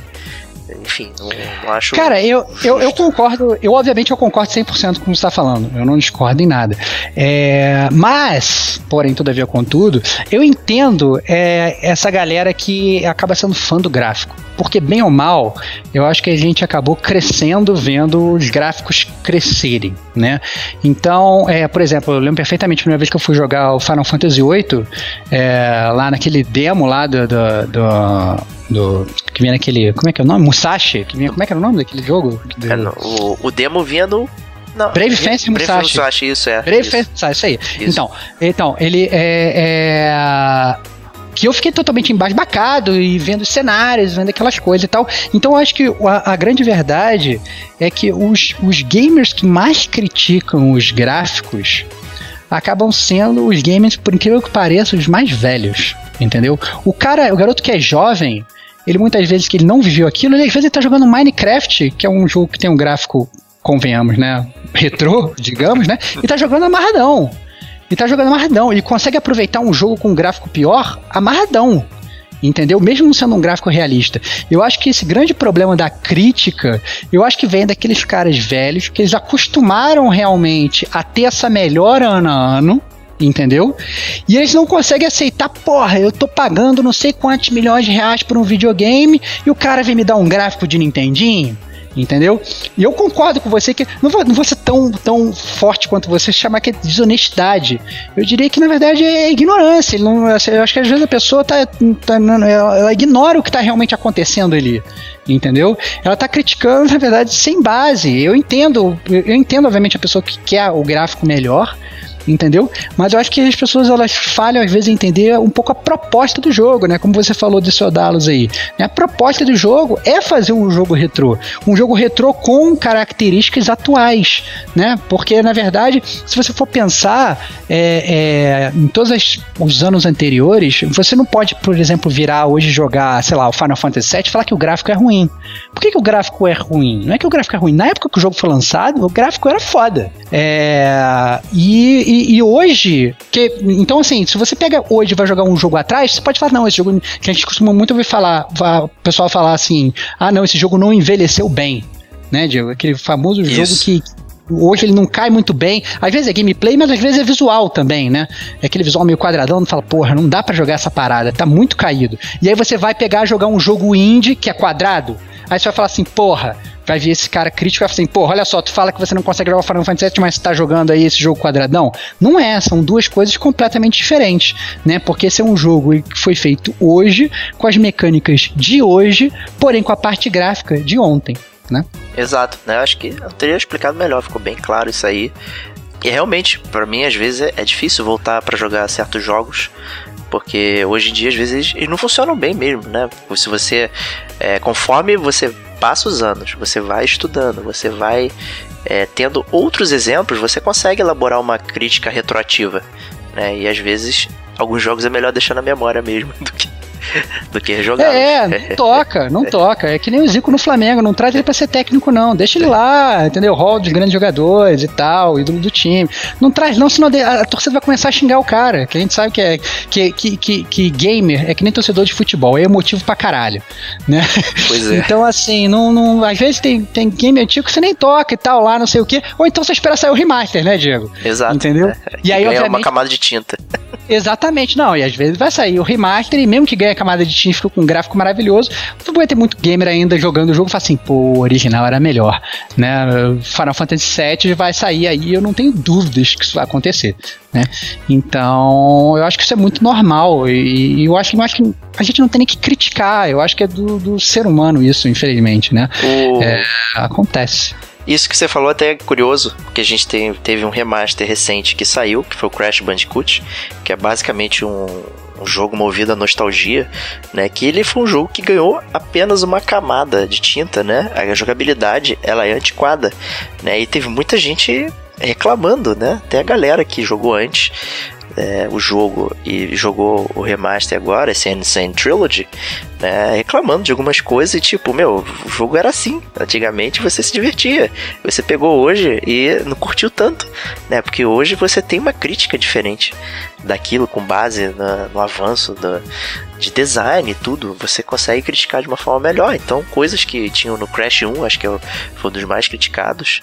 enfim, não, não acho. Cara, eu, eu, eu, concordo, eu obviamente eu concordo 100% com o que você está falando, eu não discordo em nada. É, mas, porém, todavia, contudo, eu entendo é, essa galera que acaba sendo fã do gráfico. Porque, bem ou mal, eu acho que a gente acabou crescendo vendo os gráficos crescerem, né? Então, é, por exemplo, eu lembro perfeitamente a primeira vez que eu fui jogar o Final Fantasy VIII, é, lá naquele demo lá do, do, do do que vinha naquele, como é que é o nome? Musashi, que vinha, como é que era o nome daquele jogo? Do... É, o, o demo vinha do não, Brave Fence Musashi. Brave Musashi, isso é. Brave Fence Musashi, isso aí. Isso. Então, então, ele é, é que eu fiquei totalmente embasbacado e vendo cenários, vendo aquelas coisas e tal. Então eu acho que a, a, grande verdade é que os, os gamers que mais criticam os gráficos acabam sendo os gamers, por incrível que pareça, os mais velhos. Entendeu? O cara, o garoto que é jovem, ele muitas vezes que ele não viveu aquilo, ele às vezes ele tá jogando Minecraft, que é um jogo que tem um gráfico, convenhamos, né? Retrô, [laughs] digamos, né? E tá jogando amarradão. E tá jogando amarradão. E consegue aproveitar um jogo com um gráfico pior amarradão. Entendeu? Mesmo sendo um gráfico realista. Eu acho que esse grande problema da crítica, eu acho que vem daqueles caras velhos que eles acostumaram realmente a ter essa melhora ano a ano entendeu? E eles não conseguem aceitar, porra, eu tô pagando não sei quantos milhões de reais por um videogame e o cara vem me dar um gráfico de Nintendinho. Entendeu? E eu concordo com você que não vou, não vou ser tão, tão forte quanto você chamar que é desonestidade. Eu diria que na verdade é ignorância. Não, assim, eu acho que às vezes a pessoa tá, tá ela ignora o que está realmente acontecendo ali entendeu? Ela tá criticando, na verdade, sem base. Eu entendo, eu entendo, obviamente, a pessoa que quer o gráfico melhor, entendeu? Mas eu acho que as pessoas elas falham às vezes em entender um pouco a proposta do jogo, né? Como você falou de Sodalos aí. Né? A proposta do jogo é fazer um jogo retrô, um jogo retrô com características atuais, né? Porque na verdade, se você for pensar é, é, em todos as, os anos anteriores, você não pode, por exemplo, virar hoje jogar, sei lá, o Final Fantasy VII e falar que o gráfico é ruim. Por que, que o gráfico é ruim? Não é que o gráfico é ruim. Na época que o jogo foi lançado, o gráfico era foda. É, e, e, e, hoje, que, então assim, se você pega hoje e vai jogar um jogo atrás, você pode falar, não, esse jogo que a gente costuma muito ouvir falar, o pessoal falar assim, ah não, esse jogo não envelheceu bem, né, Diego? Aquele famoso Isso. jogo que hoje ele não cai muito bem. Às vezes é gameplay, mas às vezes é visual também, né? É aquele visual meio quadradão, não fala, porra, não dá para jogar essa parada, tá muito caído. E aí você vai pegar jogar um jogo indie que é quadrado, aí você vai falar assim, porra, vai vir esse cara crítico e vai falar assim, pô, olha só, tu fala que você não consegue jogar Final Fantasy VII, mas você tá jogando aí esse jogo quadradão. Não é, são duas coisas completamente diferentes, né? Porque esse é um jogo que foi feito hoje, com as mecânicas de hoje, porém com a parte gráfica de ontem, né? Exato, né? Acho que eu teria explicado melhor, ficou bem claro isso aí. E realmente, para mim, às vezes é, é difícil voltar para jogar certos jogos porque hoje em dia, às vezes, eles não funcionam bem mesmo, né? Se você. É, conforme você passa os anos, você vai estudando, você vai é, tendo outros exemplos, você consegue elaborar uma crítica retroativa. Né? E às vezes, alguns jogos é melhor deixar na memória mesmo [laughs] do que [laughs] do que jogar. É, não toca, não toca. É que nem o Zico no Flamengo, não traz ele pra ser técnico, não. Deixa ele lá, entendeu? Hall de grandes jogadores e tal, ídolo do time. Não traz, não, senão a, torcida vai começar a xingar o cara. Que a gente sabe que é que, que, que, que gamer é que nem torcedor de futebol, é emotivo pra caralho. Né? Pois é. Então, assim, não, não, às vezes tem, tem game antigo que você nem toca e tal, lá, não sei o quê. Ou então você espera sair o remaster, né, Diego? Exato. Entendeu? É, e aí, obviamente. uma camada de tinta. Exatamente, não. E às vezes vai sair o remaster e mesmo que ganhe a camada de tinta fica com um gráfico maravilhoso, vai ter muito gamer ainda jogando o jogo e fala assim, pô, o original era melhor, né? Final Fantasy VII vai sair aí, eu não tenho dúvidas que isso vai acontecer, né? Então, eu acho que isso é muito normal e, e eu acho que eu acho que a gente não tem nem que criticar, eu acho que é do, do ser humano isso, infelizmente, né? O... É, acontece. Isso que você falou até é curioso, porque a gente tem, teve um remaster recente que saiu, que foi o Crash Bandicoot, que é basicamente um, um jogo movido à nostalgia, né? Que ele foi um jogo que ganhou apenas uma camada de tinta, né? A jogabilidade, ela é antiquada, né? E teve muita gente reclamando, né? Até a galera que jogou antes é, o jogo e jogou o remaster agora, esse Insane Trilogy, né, reclamando de algumas coisas e tipo, meu, o jogo era assim. Antigamente você se divertia. Você pegou hoje e não curtiu tanto, né? Porque hoje você tem uma crítica diferente daquilo com base na, no avanço da, de design e tudo. Você consegue criticar de uma forma melhor. Então, coisas que tinham no Crash 1, acho que é foi um dos mais criticados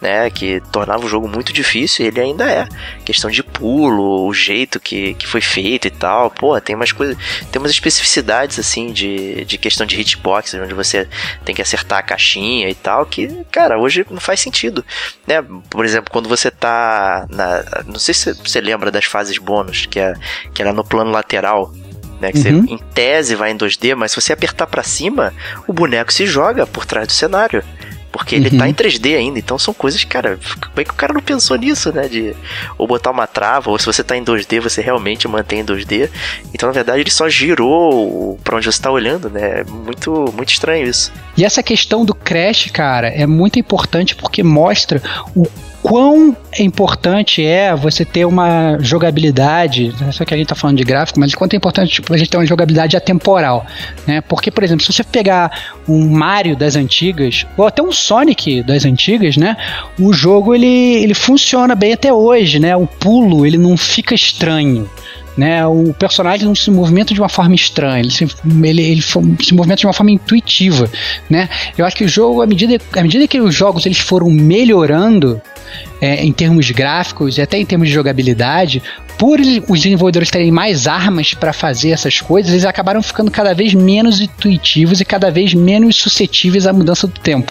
né, que tornava o jogo muito difícil, e ele ainda é. Questão de pulo, o jeito que, que foi feito e tal. Pô, tem umas coisas, tem umas especificidades assim de, de questão de hitbox, onde você tem que acertar a caixinha e tal, que, cara, hoje não faz sentido, né? Por exemplo, quando você tá na, não sei se você lembra das fases bônus, que é que era no plano lateral, né? Que uhum. você, em tese, vai em 2D, mas se você apertar para cima, o boneco se joga por trás do cenário. Porque ele tá uhum. tá em 3D ainda, então são coisas, cara, como é que o cara não pensou nisso, né? De ou botar uma trava, ou se você tá em 2D, você realmente mantém em 2D. Então, na verdade, ele só girou para onde você tá olhando, né? Muito, muito estranho isso. E essa questão do crash, cara, é muito importante porque mostra o quão importante é você ter uma jogabilidade, não sei que a gente está falando de gráfico, mas quanto é importante tipo, a gente ter uma jogabilidade atemporal, né? Porque, por exemplo, se você pegar um Mario das antigas, ou até um Sonic das antigas, né? O jogo ele, ele funciona bem até hoje, né? O pulo ele não fica estranho. Né, o personagem não se movimenta de uma forma estranha, ele se, ele, ele se movimenta de uma forma intuitiva, né? Eu acho que o jogo, à medida, à medida que os jogos eles foram melhorando, é, em termos gráficos e até em termos de jogabilidade, por os desenvolvedores terem mais armas para fazer essas coisas, eles acabaram ficando cada vez menos intuitivos e cada vez menos suscetíveis à mudança do tempo.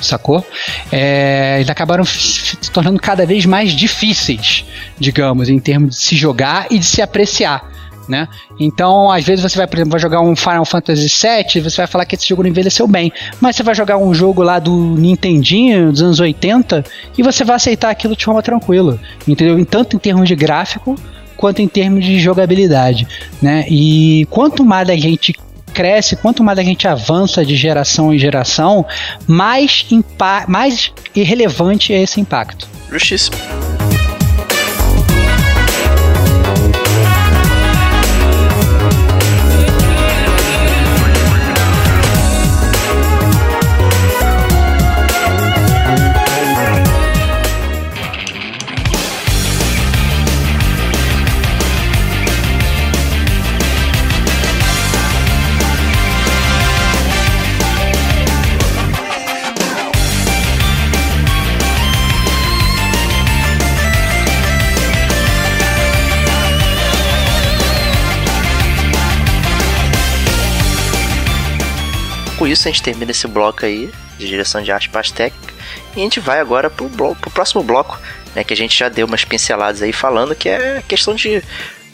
Sacou? É, eles acabaram se tornando cada vez mais difíceis, digamos, em termos de se jogar e de se apreciar né? Então, às vezes você vai, por exemplo, vai jogar um Final Fantasy VII, você vai falar que esse jogo não envelheceu bem, mas você vai jogar um jogo lá do Nintendinho dos anos 80 e você vai aceitar aquilo de forma tranquila, entendeu? Tanto em termos de gráfico quanto em termos de jogabilidade, né? E quanto mais a gente cresce, quanto mais a gente avança de geração em geração, mais, mais irrelevante é esse impacto. Justíssimo. Isso a gente termina esse bloco aí de direção de arte parte técnica e a gente vai agora pro, bloco, pro próximo bloco, né, que a gente já deu umas pinceladas aí falando que é a questão de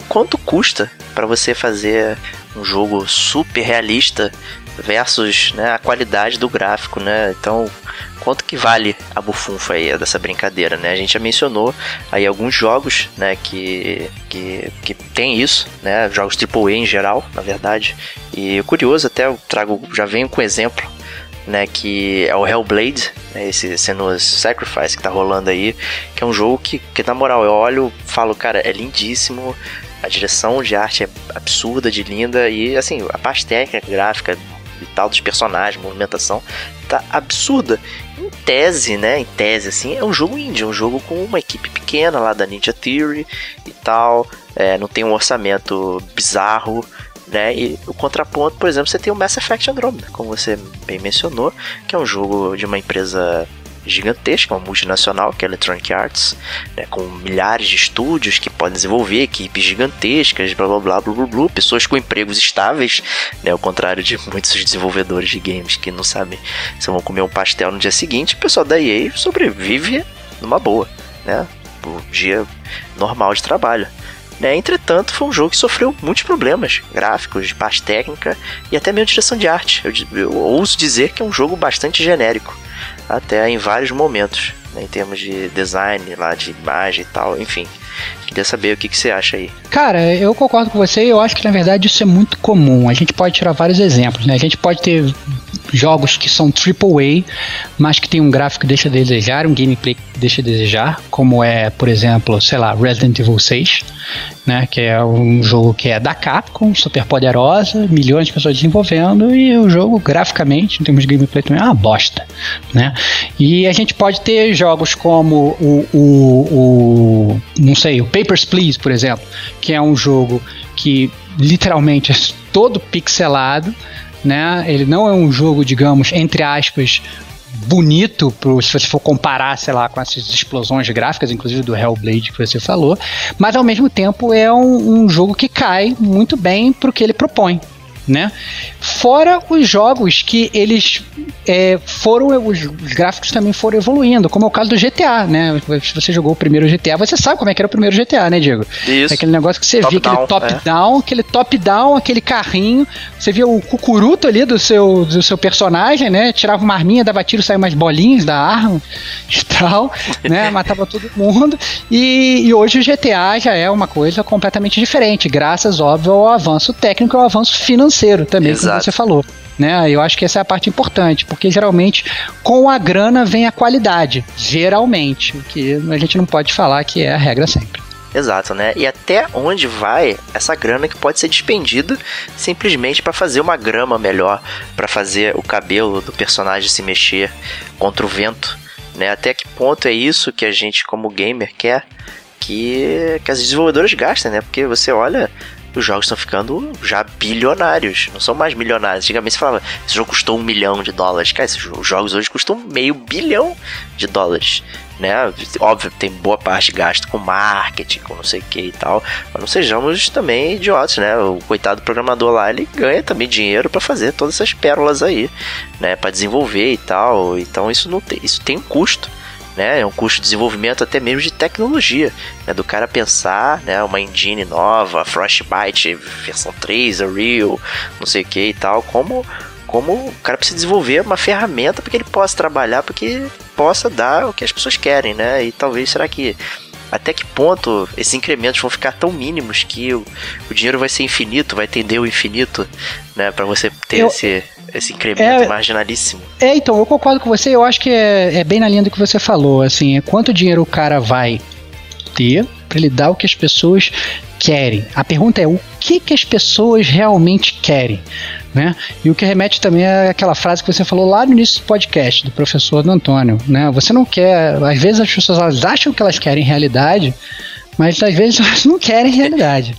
quanto custa para você fazer um jogo super realista versus né, a qualidade do gráfico, né? Então, quanto que vale a bufunfa aí dessa brincadeira, né? A gente já mencionou aí alguns jogos, né, que, que, que tem isso, né? Jogos AAA em geral, na verdade. E curioso, até eu trago, já venho com exemplo né, que é o Hellblade, né, esse Senua's Sacrifice que tá rolando aí, que é um jogo que, que na moral, eu olho falo, cara, é lindíssimo, a direção de arte é absurda, de linda, e assim, a parte técnica, gráfica e tal dos personagens, movimentação, tá absurda. Em tese, né, em tese, assim, é um jogo indie, é um jogo com uma equipe pequena lá da Ninja Theory e tal, é, não tem um orçamento bizarro, né? E o contraponto, por exemplo, você tem o Mass Effect Andromeda, como você bem mencionou, que é um jogo de uma empresa gigantesca, uma multinacional, que é a Electronic Arts, né, com milhares de estúdios que podem desenvolver, equipes gigantescas, blá blá blá blá blá, blá pessoas com empregos estáveis, né, ao contrário de [laughs] muitos desenvolvedores de games que não sabem se vão comer um pastel no dia seguinte, o pessoal da EA sobrevive numa boa, né, o dia normal de trabalho. Né? Entretanto, foi um jogo que sofreu muitos problemas gráficos, de parte técnica e até mesmo direção de arte. Eu, eu ouso dizer que é um jogo bastante genérico, até em vários momentos, né? em termos de design, lá de imagem e tal, enfim. Queria saber o que, que você acha aí. Cara, eu concordo com você. Eu acho que na verdade isso é muito comum. A gente pode tirar vários exemplos, né? A gente pode ter jogos que são AAA, mas que tem um gráfico que deixa a desejar, um gameplay que deixa a desejar, como é, por exemplo, sei lá, Resident Evil 6, né, que é um jogo que é da Capcom, super poderosa, milhões de pessoas desenvolvendo e o jogo graficamente, em termos de gameplay também é uma bosta, né? E a gente pode ter jogos como o, o, o não sei, o Papers, Please, por exemplo, que é um jogo que literalmente é todo pixelado, né? Ele não é um jogo, digamos, entre aspas, bonito, pro, se você for comparar, sei lá, com essas explosões gráficas, inclusive do Hellblade que você falou, mas ao mesmo tempo é um, um jogo que cai muito bem pro que ele propõe, né? Fora os jogos que eles é, foram, os, os, gráficos também foram evoluindo, como é o caso do GTA, né? Se você jogou o primeiro GTA, você sabe como é que era o primeiro GTA, né, Diego? Isso. Aquele negócio que você top via, down, aquele top-down, é. aquele top-down, aquele carrinho, você via o cucuruto ali do seu, do seu personagem, né? Tirava uma arminha, dava tiro, saia umas bolinhas da arma e [laughs] tal, né? [laughs] Matava todo mundo. E, e hoje o GTA já é uma coisa completamente diferente, graças, óbvio, ao avanço técnico e ao avanço financeiro financeiro também, Exato. como você falou. Né? Eu acho que essa é a parte importante, porque geralmente com a grana vem a qualidade, geralmente, o que a gente não pode falar que é a regra sempre. Exato, né? E até onde vai essa grana que pode ser despendida simplesmente para fazer uma grama melhor, para fazer o cabelo do personagem se mexer contra o vento, né? Até que ponto é isso que a gente como gamer quer que, que as desenvolvedoras gastem, né? Porque você olha os jogos estão ficando já bilionários, não são mais milionários. Antigamente você falava, esse jogo custou um milhão de dólares. Cara, esses jogos hoje custam meio bilhão de dólares. Né? Óbvio, tem boa parte gasto com marketing, com não sei o que e tal. Mas não sejamos também idiotas, né? O coitado programador lá, ele ganha também dinheiro para fazer todas essas pérolas aí, né? Para desenvolver e tal. Então isso não tem, isso tem um custo né? É um custo de desenvolvimento até mesmo de tecnologia, né? Do cara pensar, né? Uma engine nova, Frostbite versão 3, a Real, não sei o que e tal, como como o cara precisa desenvolver uma ferramenta para que ele possa trabalhar, para que possa dar o que as pessoas querem, né? E talvez será que até que ponto esses incrementos vão ficar tão mínimos que o, o dinheiro vai ser infinito, vai tender o infinito, né, para você ter eu, esse esse incremento é, marginalíssimo. É, então, eu concordo com você, eu acho que é, é bem na linha do que você falou, assim, é quanto dinheiro o cara vai ter para ele dar o que as pessoas querem. A pergunta é o que, que as pessoas realmente querem, né? E o que remete também é aquela frase que você falou lá no início do podcast do professor do Antônio, né? Você não quer, às vezes as pessoas elas acham que elas querem realidade, mas às vezes elas não querem realidade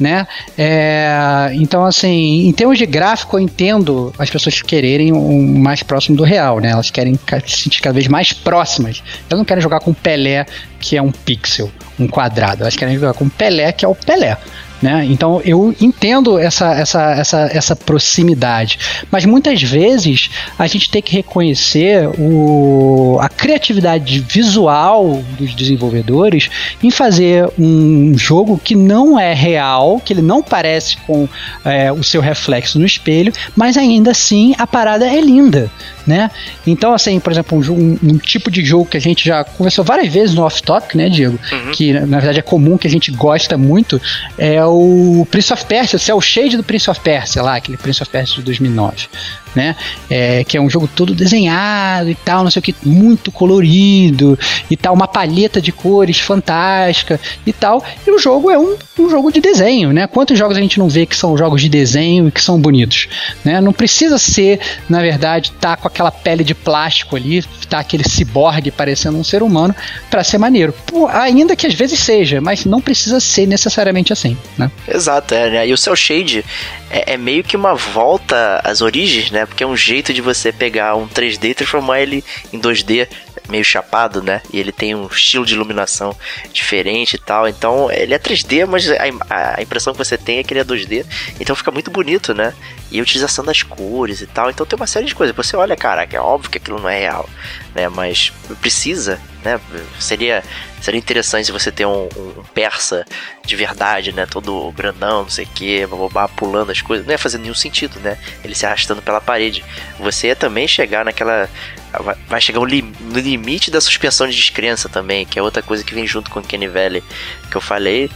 né? É, então, assim, em termos de gráfico, eu entendo as pessoas quererem um mais próximo do real, né? Elas querem se sentir cada vez mais próximas. Elas não querem jogar com Pelé, que é um pixel, um quadrado. Elas querem jogar com Pelé, que é o Pelé. Né? Então eu entendo essa, essa, essa, essa proximidade, mas muitas vezes a gente tem que reconhecer o, a criatividade visual dos desenvolvedores em fazer um jogo que não é real, que ele não parece com é, o seu reflexo no espelho, mas ainda assim a parada é linda né? Então, assim, por exemplo, um, um, tipo de jogo que a gente já conversou várias vezes no off-topic, né, Diego? Uhum. Que na verdade é comum, que a gente gosta muito, é o Prince of Persia, se o shade do Prince of Persia lá, aquele Prince of Persia de 2009, né? É, que é um jogo todo desenhado e tal, não sei o que, muito colorido e tal, uma palheta de cores fantástica e tal. E o jogo é um, um jogo de desenho, né? Quantos jogos a gente não vê que são jogos de desenho e que são bonitos, né? Não precisa ser, na verdade, tá com aquela pele de plástico ali, tá aquele ciborgue parecendo um ser humano para ser maneiro. Pô, ainda que às vezes seja, mas não precisa ser necessariamente assim, né? Exato, é, né? E o Cell Shade é, é, meio que uma volta às origens, né? Porque é um jeito de você pegar um 3D e transformar ele em 2D meio chapado, né? E ele tem um estilo de iluminação diferente e tal. Então, ele é 3D, mas a, a impressão que você tem é que ele é 2D. Então fica muito bonito, né? E a utilização das cores e tal. Então tem uma série de coisas. Você olha, caraca, é óbvio que aquilo não é real, né? Mas precisa, né? Seria, seria interessante você ter um, um, persa de verdade, né? Todo grandão, não sei o que, pulando as coisas. Não ia fazer nenhum sentido, né? Ele se arrastando pela parede. Você ia também chegar naquela vai chegar no limite da suspensão de descrença também, que é outra coisa que vem junto com o Kenny Valley que eu falei,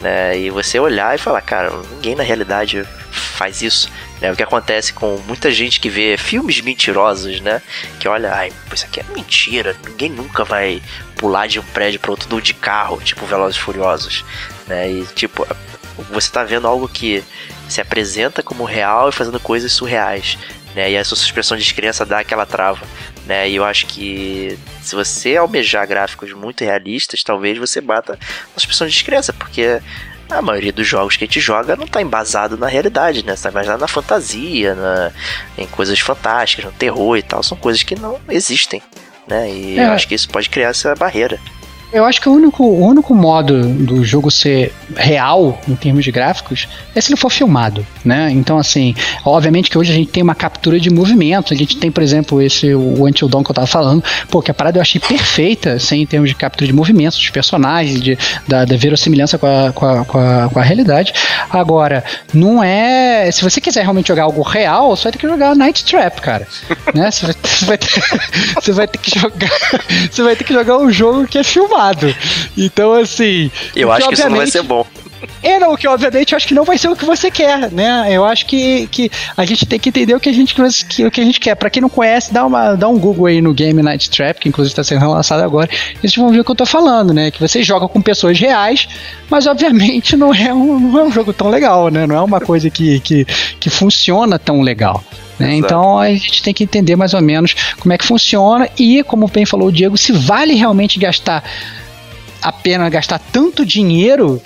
né? E você olhar e falar, cara, ninguém na realidade faz isso. Né? O que acontece com muita gente que vê filmes mentirosos, né? Que olha, ai, isso aqui é mentira, ninguém nunca vai pular de um prédio para outro de carro, tipo Velozes e Furiosos, né? E tipo, você tá vendo algo que se apresenta como real e fazendo coisas surreais. Né, e a sua suspensão de descrença dá aquela trava né? E eu acho que se você almejar gráficos muito realistas, talvez você bata uma suspensão de descrença, porque a maioria dos jogos que a gente joga não está embasado na realidade, né? Está embasado na fantasia, na, em coisas fantásticas, no terror e tal. São coisas que não existem, né? E é. eu acho que isso pode criar essa barreira. Eu acho que o único, o único modo do jogo ser real em termos de gráficos é se ele for filmado, né? Então, assim, obviamente que hoje a gente tem uma captura de movimento. A gente tem, por exemplo, esse o Until Dawn que eu tava falando, pô, que a parada eu achei perfeita, assim, em termos de captura de movimentos dos personagens, de, da, da verossimilhança com a, com, a, com, a, com a realidade. Agora, não é. Se você quiser realmente jogar algo real, vai ter que jogar Night Trap, cara. né? Você vai, você vai, ter, você vai ter que jogar. [laughs] Você vai ter que jogar um jogo que é filmado lado. Então, assim. Eu acho que isso não vai ser bom. É, não, que obviamente eu acho que não vai ser o que você quer, né? Eu acho que, que a gente tem que entender o que a gente, que, o que a gente quer. Pra quem não conhece, dá, uma, dá um Google aí no Game Night Trap, que inclusive está sendo lançado agora, e vocês vão ver o que eu tô falando, né? Que você joga com pessoas reais, mas obviamente não é um, não é um jogo tão legal, né? Não é uma coisa que, que, que funciona tão legal. Né? Então a gente tem que entender mais ou menos como é que funciona e, como bem falou o Diego, se vale realmente gastar a pena gastar tanto dinheiro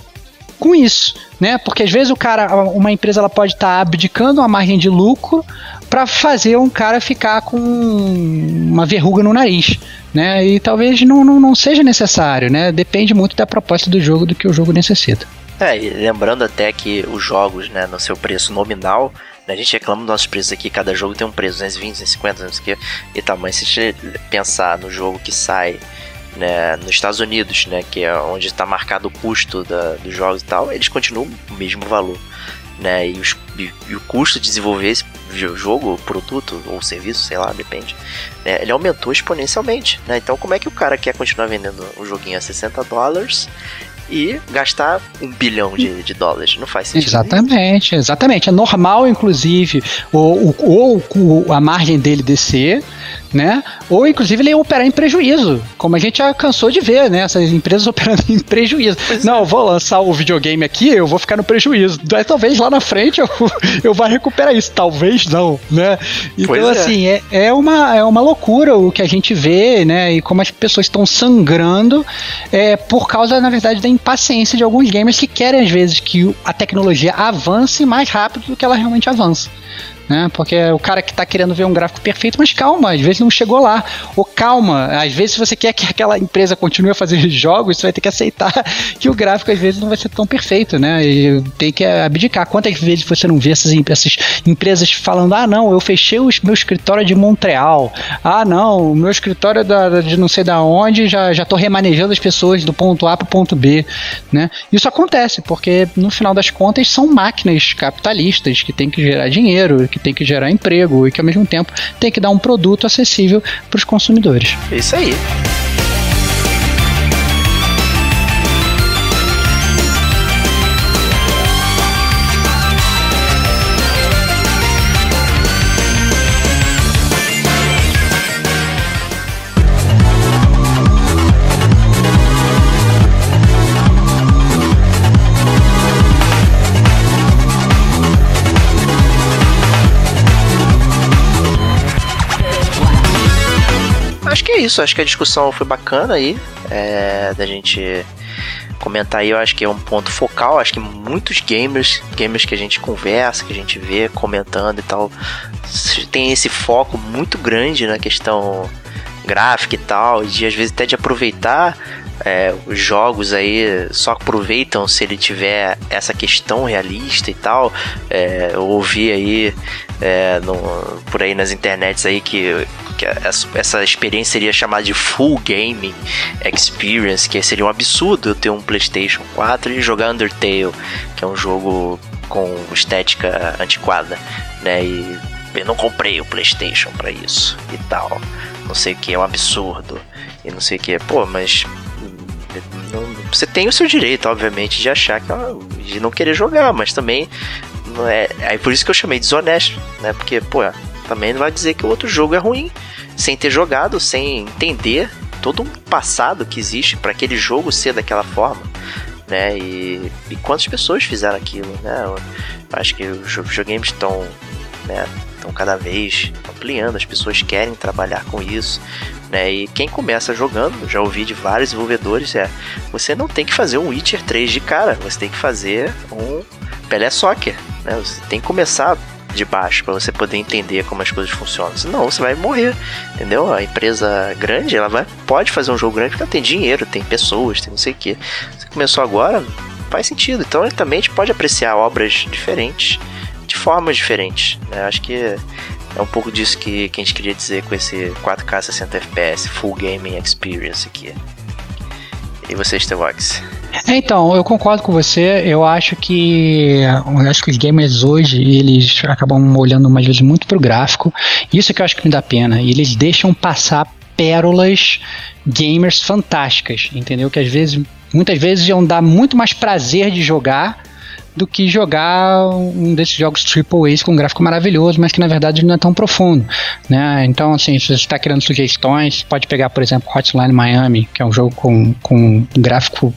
com isso, né? Porque às vezes o cara, uma empresa ela pode estar tá abdicando uma margem de lucro para fazer um cara ficar com uma verruga no nariz, né? E talvez não, não, não seja necessário, né? Depende muito da proposta do jogo, do que o jogo necessita. É, e lembrando até que os jogos, né, no seu preço nominal, a gente reclama dos nossos preços aqui, cada jogo tem um preço, 220, 250, não sei o que, e tal, mas se a gente pensar no jogo que sai né, nos Estados Unidos, né, que é onde está marcado o custo da, dos jogos e tal, eles continuam o mesmo valor. Né, e, os, e, e, o custo de desenvolver esse jogo, produto ou serviço, sei lá, depende, né, ele aumentou exponencialmente. Né? Então, como é que o cara quer continuar vendendo um joguinho a 60 dólares e gastar um bilhão de, de dólares. Não faz sentido. Exatamente, nenhum. exatamente. É normal, inclusive, ou, ou, ou a margem dele descer né? Ou inclusive ele operar em prejuízo, como a gente já cansou de ver, né? Essas empresas [laughs] operando em prejuízo. Pois não, é. eu vou lançar o videogame aqui, eu vou ficar no prejuízo. Talvez lá na frente eu, [laughs] eu vá recuperar isso, talvez não, né? Então, pois é. assim, é. é, uma, é uma loucura o que a gente vê, né? E como as pessoas estão sangrando é, por causa, na verdade, da impaciência de alguns gamers que querem, às vezes, que a tecnologia avance mais rápido do que ela realmente avança né? Porque o cara que está querendo ver um gráfico perfeito, mas calma, às vezes não chegou lá. Ou calma, às vezes se você quer que aquela empresa continue a fazer [laughs] jogos, você vai ter que aceitar [laughs] que o gráfico às vezes não vai ser tão perfeito, né? E tem que abdicar. Quantas vezes você não vê essas, essas empresas falando: ah, não, eu fechei o meu escritório de Montreal. Ah, não, o meu escritório é da, de não sei da onde, já, já remanejando as pessoas do ponto A para o ponto B, né? Isso acontece, porque no final das contas são máquinas capitalistas que têm que gerar dinheiro, que tem que gerar emprego e que ao mesmo tempo tem que dar um produto acessível para os consumidores. É isso aí. É isso, acho que a discussão foi bacana aí, é, da gente comentar aí, eu acho que é um ponto focal, acho que muitos gamers, gamers que a gente conversa, que a gente vê comentando e tal, tem esse foco muito grande na questão gráfica e tal, e às vezes até de aproveitar é, os jogos aí só aproveitam se ele tiver essa questão realista e tal. É, eu ouvi aí é, no, por aí nas internets aí que, que essa, essa, experiência seria chamada de full gaming experience, que seria um absurdo eu ter um PlayStation 4 e jogar Undertale, que é um jogo com estética antiquada, né? E eu não comprei o PlayStation para isso e tal. Não sei o que é um absurdo e não sei o que. Pô, mas você tem o seu direito, obviamente, de achar que de não querer jogar, mas também não é, é por isso que eu chamei desonesto, né? Porque, pô, também não vai dizer que o outro jogo é ruim sem ter jogado, sem entender todo um passado que existe para aquele jogo ser daquela forma, né? E, e quantas pessoas fizeram aquilo, né? Eu acho que os videogames estão, né? Estão cada vez ampliando, as pessoas querem trabalhar com isso, né? E quem começa jogando, já ouvi de vários desenvolvedores, é você não tem que fazer um Witcher 3 de cara, você tem que fazer um Pelé Soccer, né? Você tem que começar de baixo para você poder entender como as coisas funcionam. Senão você vai morrer, entendeu? A empresa grande, ela vai, pode fazer um jogo grande porque ela tem dinheiro, tem pessoas, tem não sei o que. Você começou agora, faz sentido. Então ele também pode apreciar obras diferentes, de formas diferentes. Né? Acho que é um pouco disso que, que a gente queria dizer com esse 4K 60 FPS Full Gaming Experience aqui. E você, Stevox? Então, eu concordo com você. Eu acho que eu acho que os gamers hoje eles acabam olhando mais vezes muito pro gráfico. Isso é que eu acho que me dá pena. E eles deixam passar pérolas gamers fantásticas, entendeu? Que às vezes, muitas vezes iam dar muito mais prazer de jogar do que jogar um desses jogos AAA com um gráfico maravilhoso, mas que na verdade não é tão profundo, né? Então, assim, se você está querendo sugestões, pode pegar, por exemplo, Hotline Miami, que é um jogo com, com um gráfico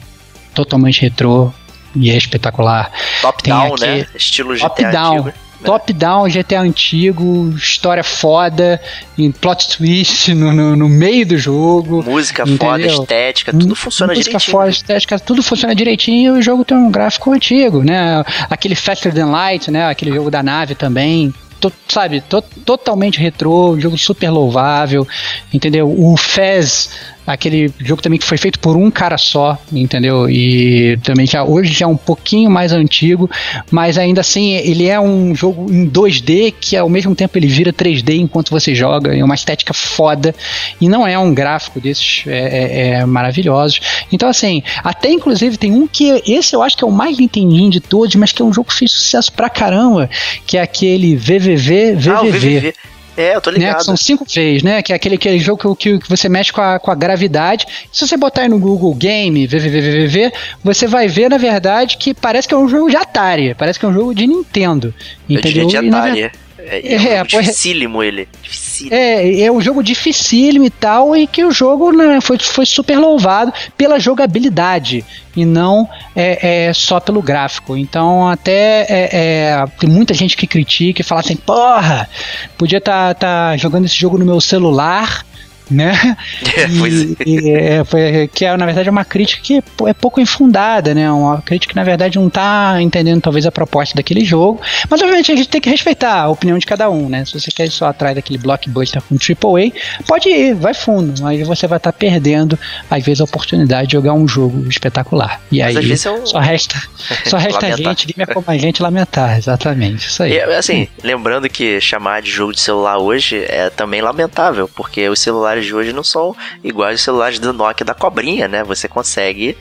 totalmente retrô e é espetacular. Top-down, né? Estilo GTA Top-down. Antigo. Né? Top-down, GTA antigo, história foda, em plot twist no, no, no meio do jogo. Música entendeu? foda, estética, tudo funciona Música direitinho. Música foda, estética, tudo funciona direitinho e o jogo tem um gráfico antigo, né? Aquele Faster Than Light, né? Aquele jogo da nave também. To, sabe, to, totalmente retrô, jogo super louvável, entendeu? O Fez aquele jogo também que foi feito por um cara só, entendeu? E também já hoje já é um pouquinho mais antigo, mas ainda assim ele é um jogo em 2D que ao mesmo tempo ele vira 3D enquanto você joga, é uma estética foda e não é um gráfico desses é, é, é maravilhosos. Então assim, até inclusive tem um que esse eu acho que é o mais entendido de todos, mas que é um jogo que fez sucesso pra caramba, que é aquele VVV VVV. Ah, o VVV. É, eu tô ligado. Né, são cinco vezes, né? Que é aquele, aquele jogo que, que, você mexe com a, com a gravidade. Se você botar aí no Google Game, VVVVV, você vai ver, na verdade, que parece que é um jogo de Atari. Parece que é um jogo de Nintendo. Entendeu? Eu diria de Atari. É, é, é, é dificílimo ele. Dificílimo. É, é um jogo dificílimo e tal, e que o jogo né, foi, foi super louvado pela jogabilidade e não é, é só pelo gráfico. Então, até é, é, tem muita gente que critica e fala assim: porra, podia estar tá, tá jogando esse jogo no meu celular né? [laughs] É, e, é. E, é, foi, que é, na verdade é uma crítica que é pouco infundada, né? Uma crítica que na verdade não está entendendo talvez a proposta daquele jogo, mas obviamente a gente tem que respeitar a opinião de cada um, né? Se você quer ir só atrás daquele blockbuster com AAA, pode ir, vai fundo, mas você vai estar tá perdendo às vezes a oportunidade de jogar um jogo espetacular. E mas aí eu... só resta, [laughs] só resta a gente, gamer como a gente lamentar, exatamente, isso aí. E, assim, lembrando que chamar de jogo de celular hoje é também lamentável, porque os celulares celulares de hoje não são iguais aos celulares do Nokia da cobrinha, né? Você consegue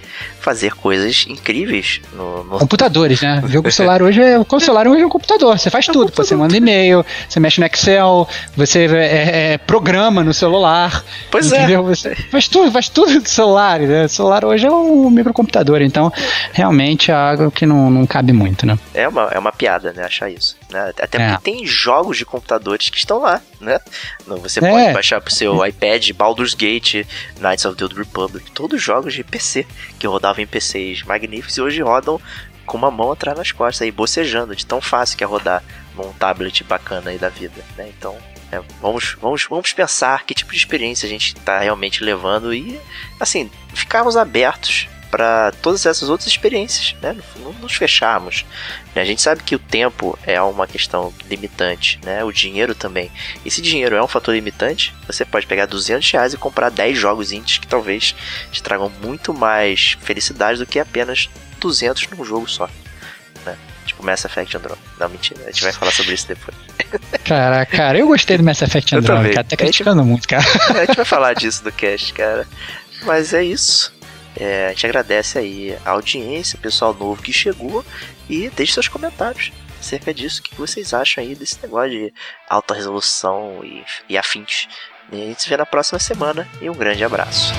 fazer coisas incríveis no, no... computadores, né? O [laughs] jogo celular hoje é o celular hoje é um computador. Você faz é tudo. Você manda e-mail, você mexe no Excel, você é, é, é programa no celular. Pois é. entendeu? é. Você faz tudo, faz tudo do celular. Né? O celular hoje é um microcomputador. Então, realmente é algo que não, não cabe muito, né? É uma, é uma piada, né? Achar isso. Né? Até porque é. tem jogos de computadores que estão lá, né? Você pode é. baixar pro seu iPad Baldur's Gate, Knights of the Old Republic, todos jogos de PC que rodavam em PCs magníficos e hoje rodam com uma mão atrás nas costas aí, bocejando, de tão fácil que é rodar num tablet bacana aí da vida, né? Então, É, vamos, vamos, vamos pensar que tipo de experiência a gente está realmente levando e, assim, ficarmos abertos para todas essas outras experiências, né? Não nos fecharmos. A gente sabe que o tempo é uma questão limitante, né? O dinheiro também. E se dinheiro é um fator limitante, você pode pegar 200 reais e comprar 10 jogos indies que talvez te tragam muito mais felicidade do que apenas 200 num jogo só. Né? Tipo Mass Effect Andromeda. Não, mentira, a gente vai falar sobre isso depois. [laughs] Cara, cara, eu gostei do Mass Effect Andromeda, cara, tá criticando gente, muito, cara. [laughs] A gente vai falar disso do cast, cara. Mas é isso. É, a gente agradece aí a audiência, o pessoal novo que chegou e deixe seus comentários acerca disso. O que vocês acham aí desse negócio de alta resolução e, e afins. E a gente se vê na próxima semana e um grande abraço.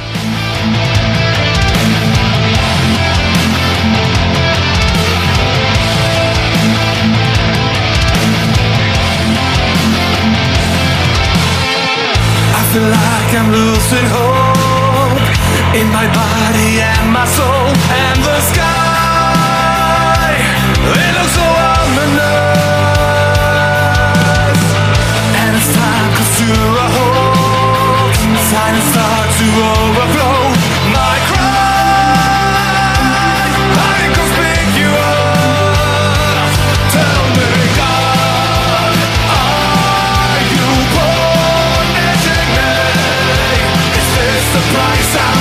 Feel like I'm losing hope in my body and my soul and the sky. It looks so ominous, and it's time comes to a halt. Silence starts to overflow. My cry, inconspicuous. Tell me, God, are you punishing me? Is this the price I'm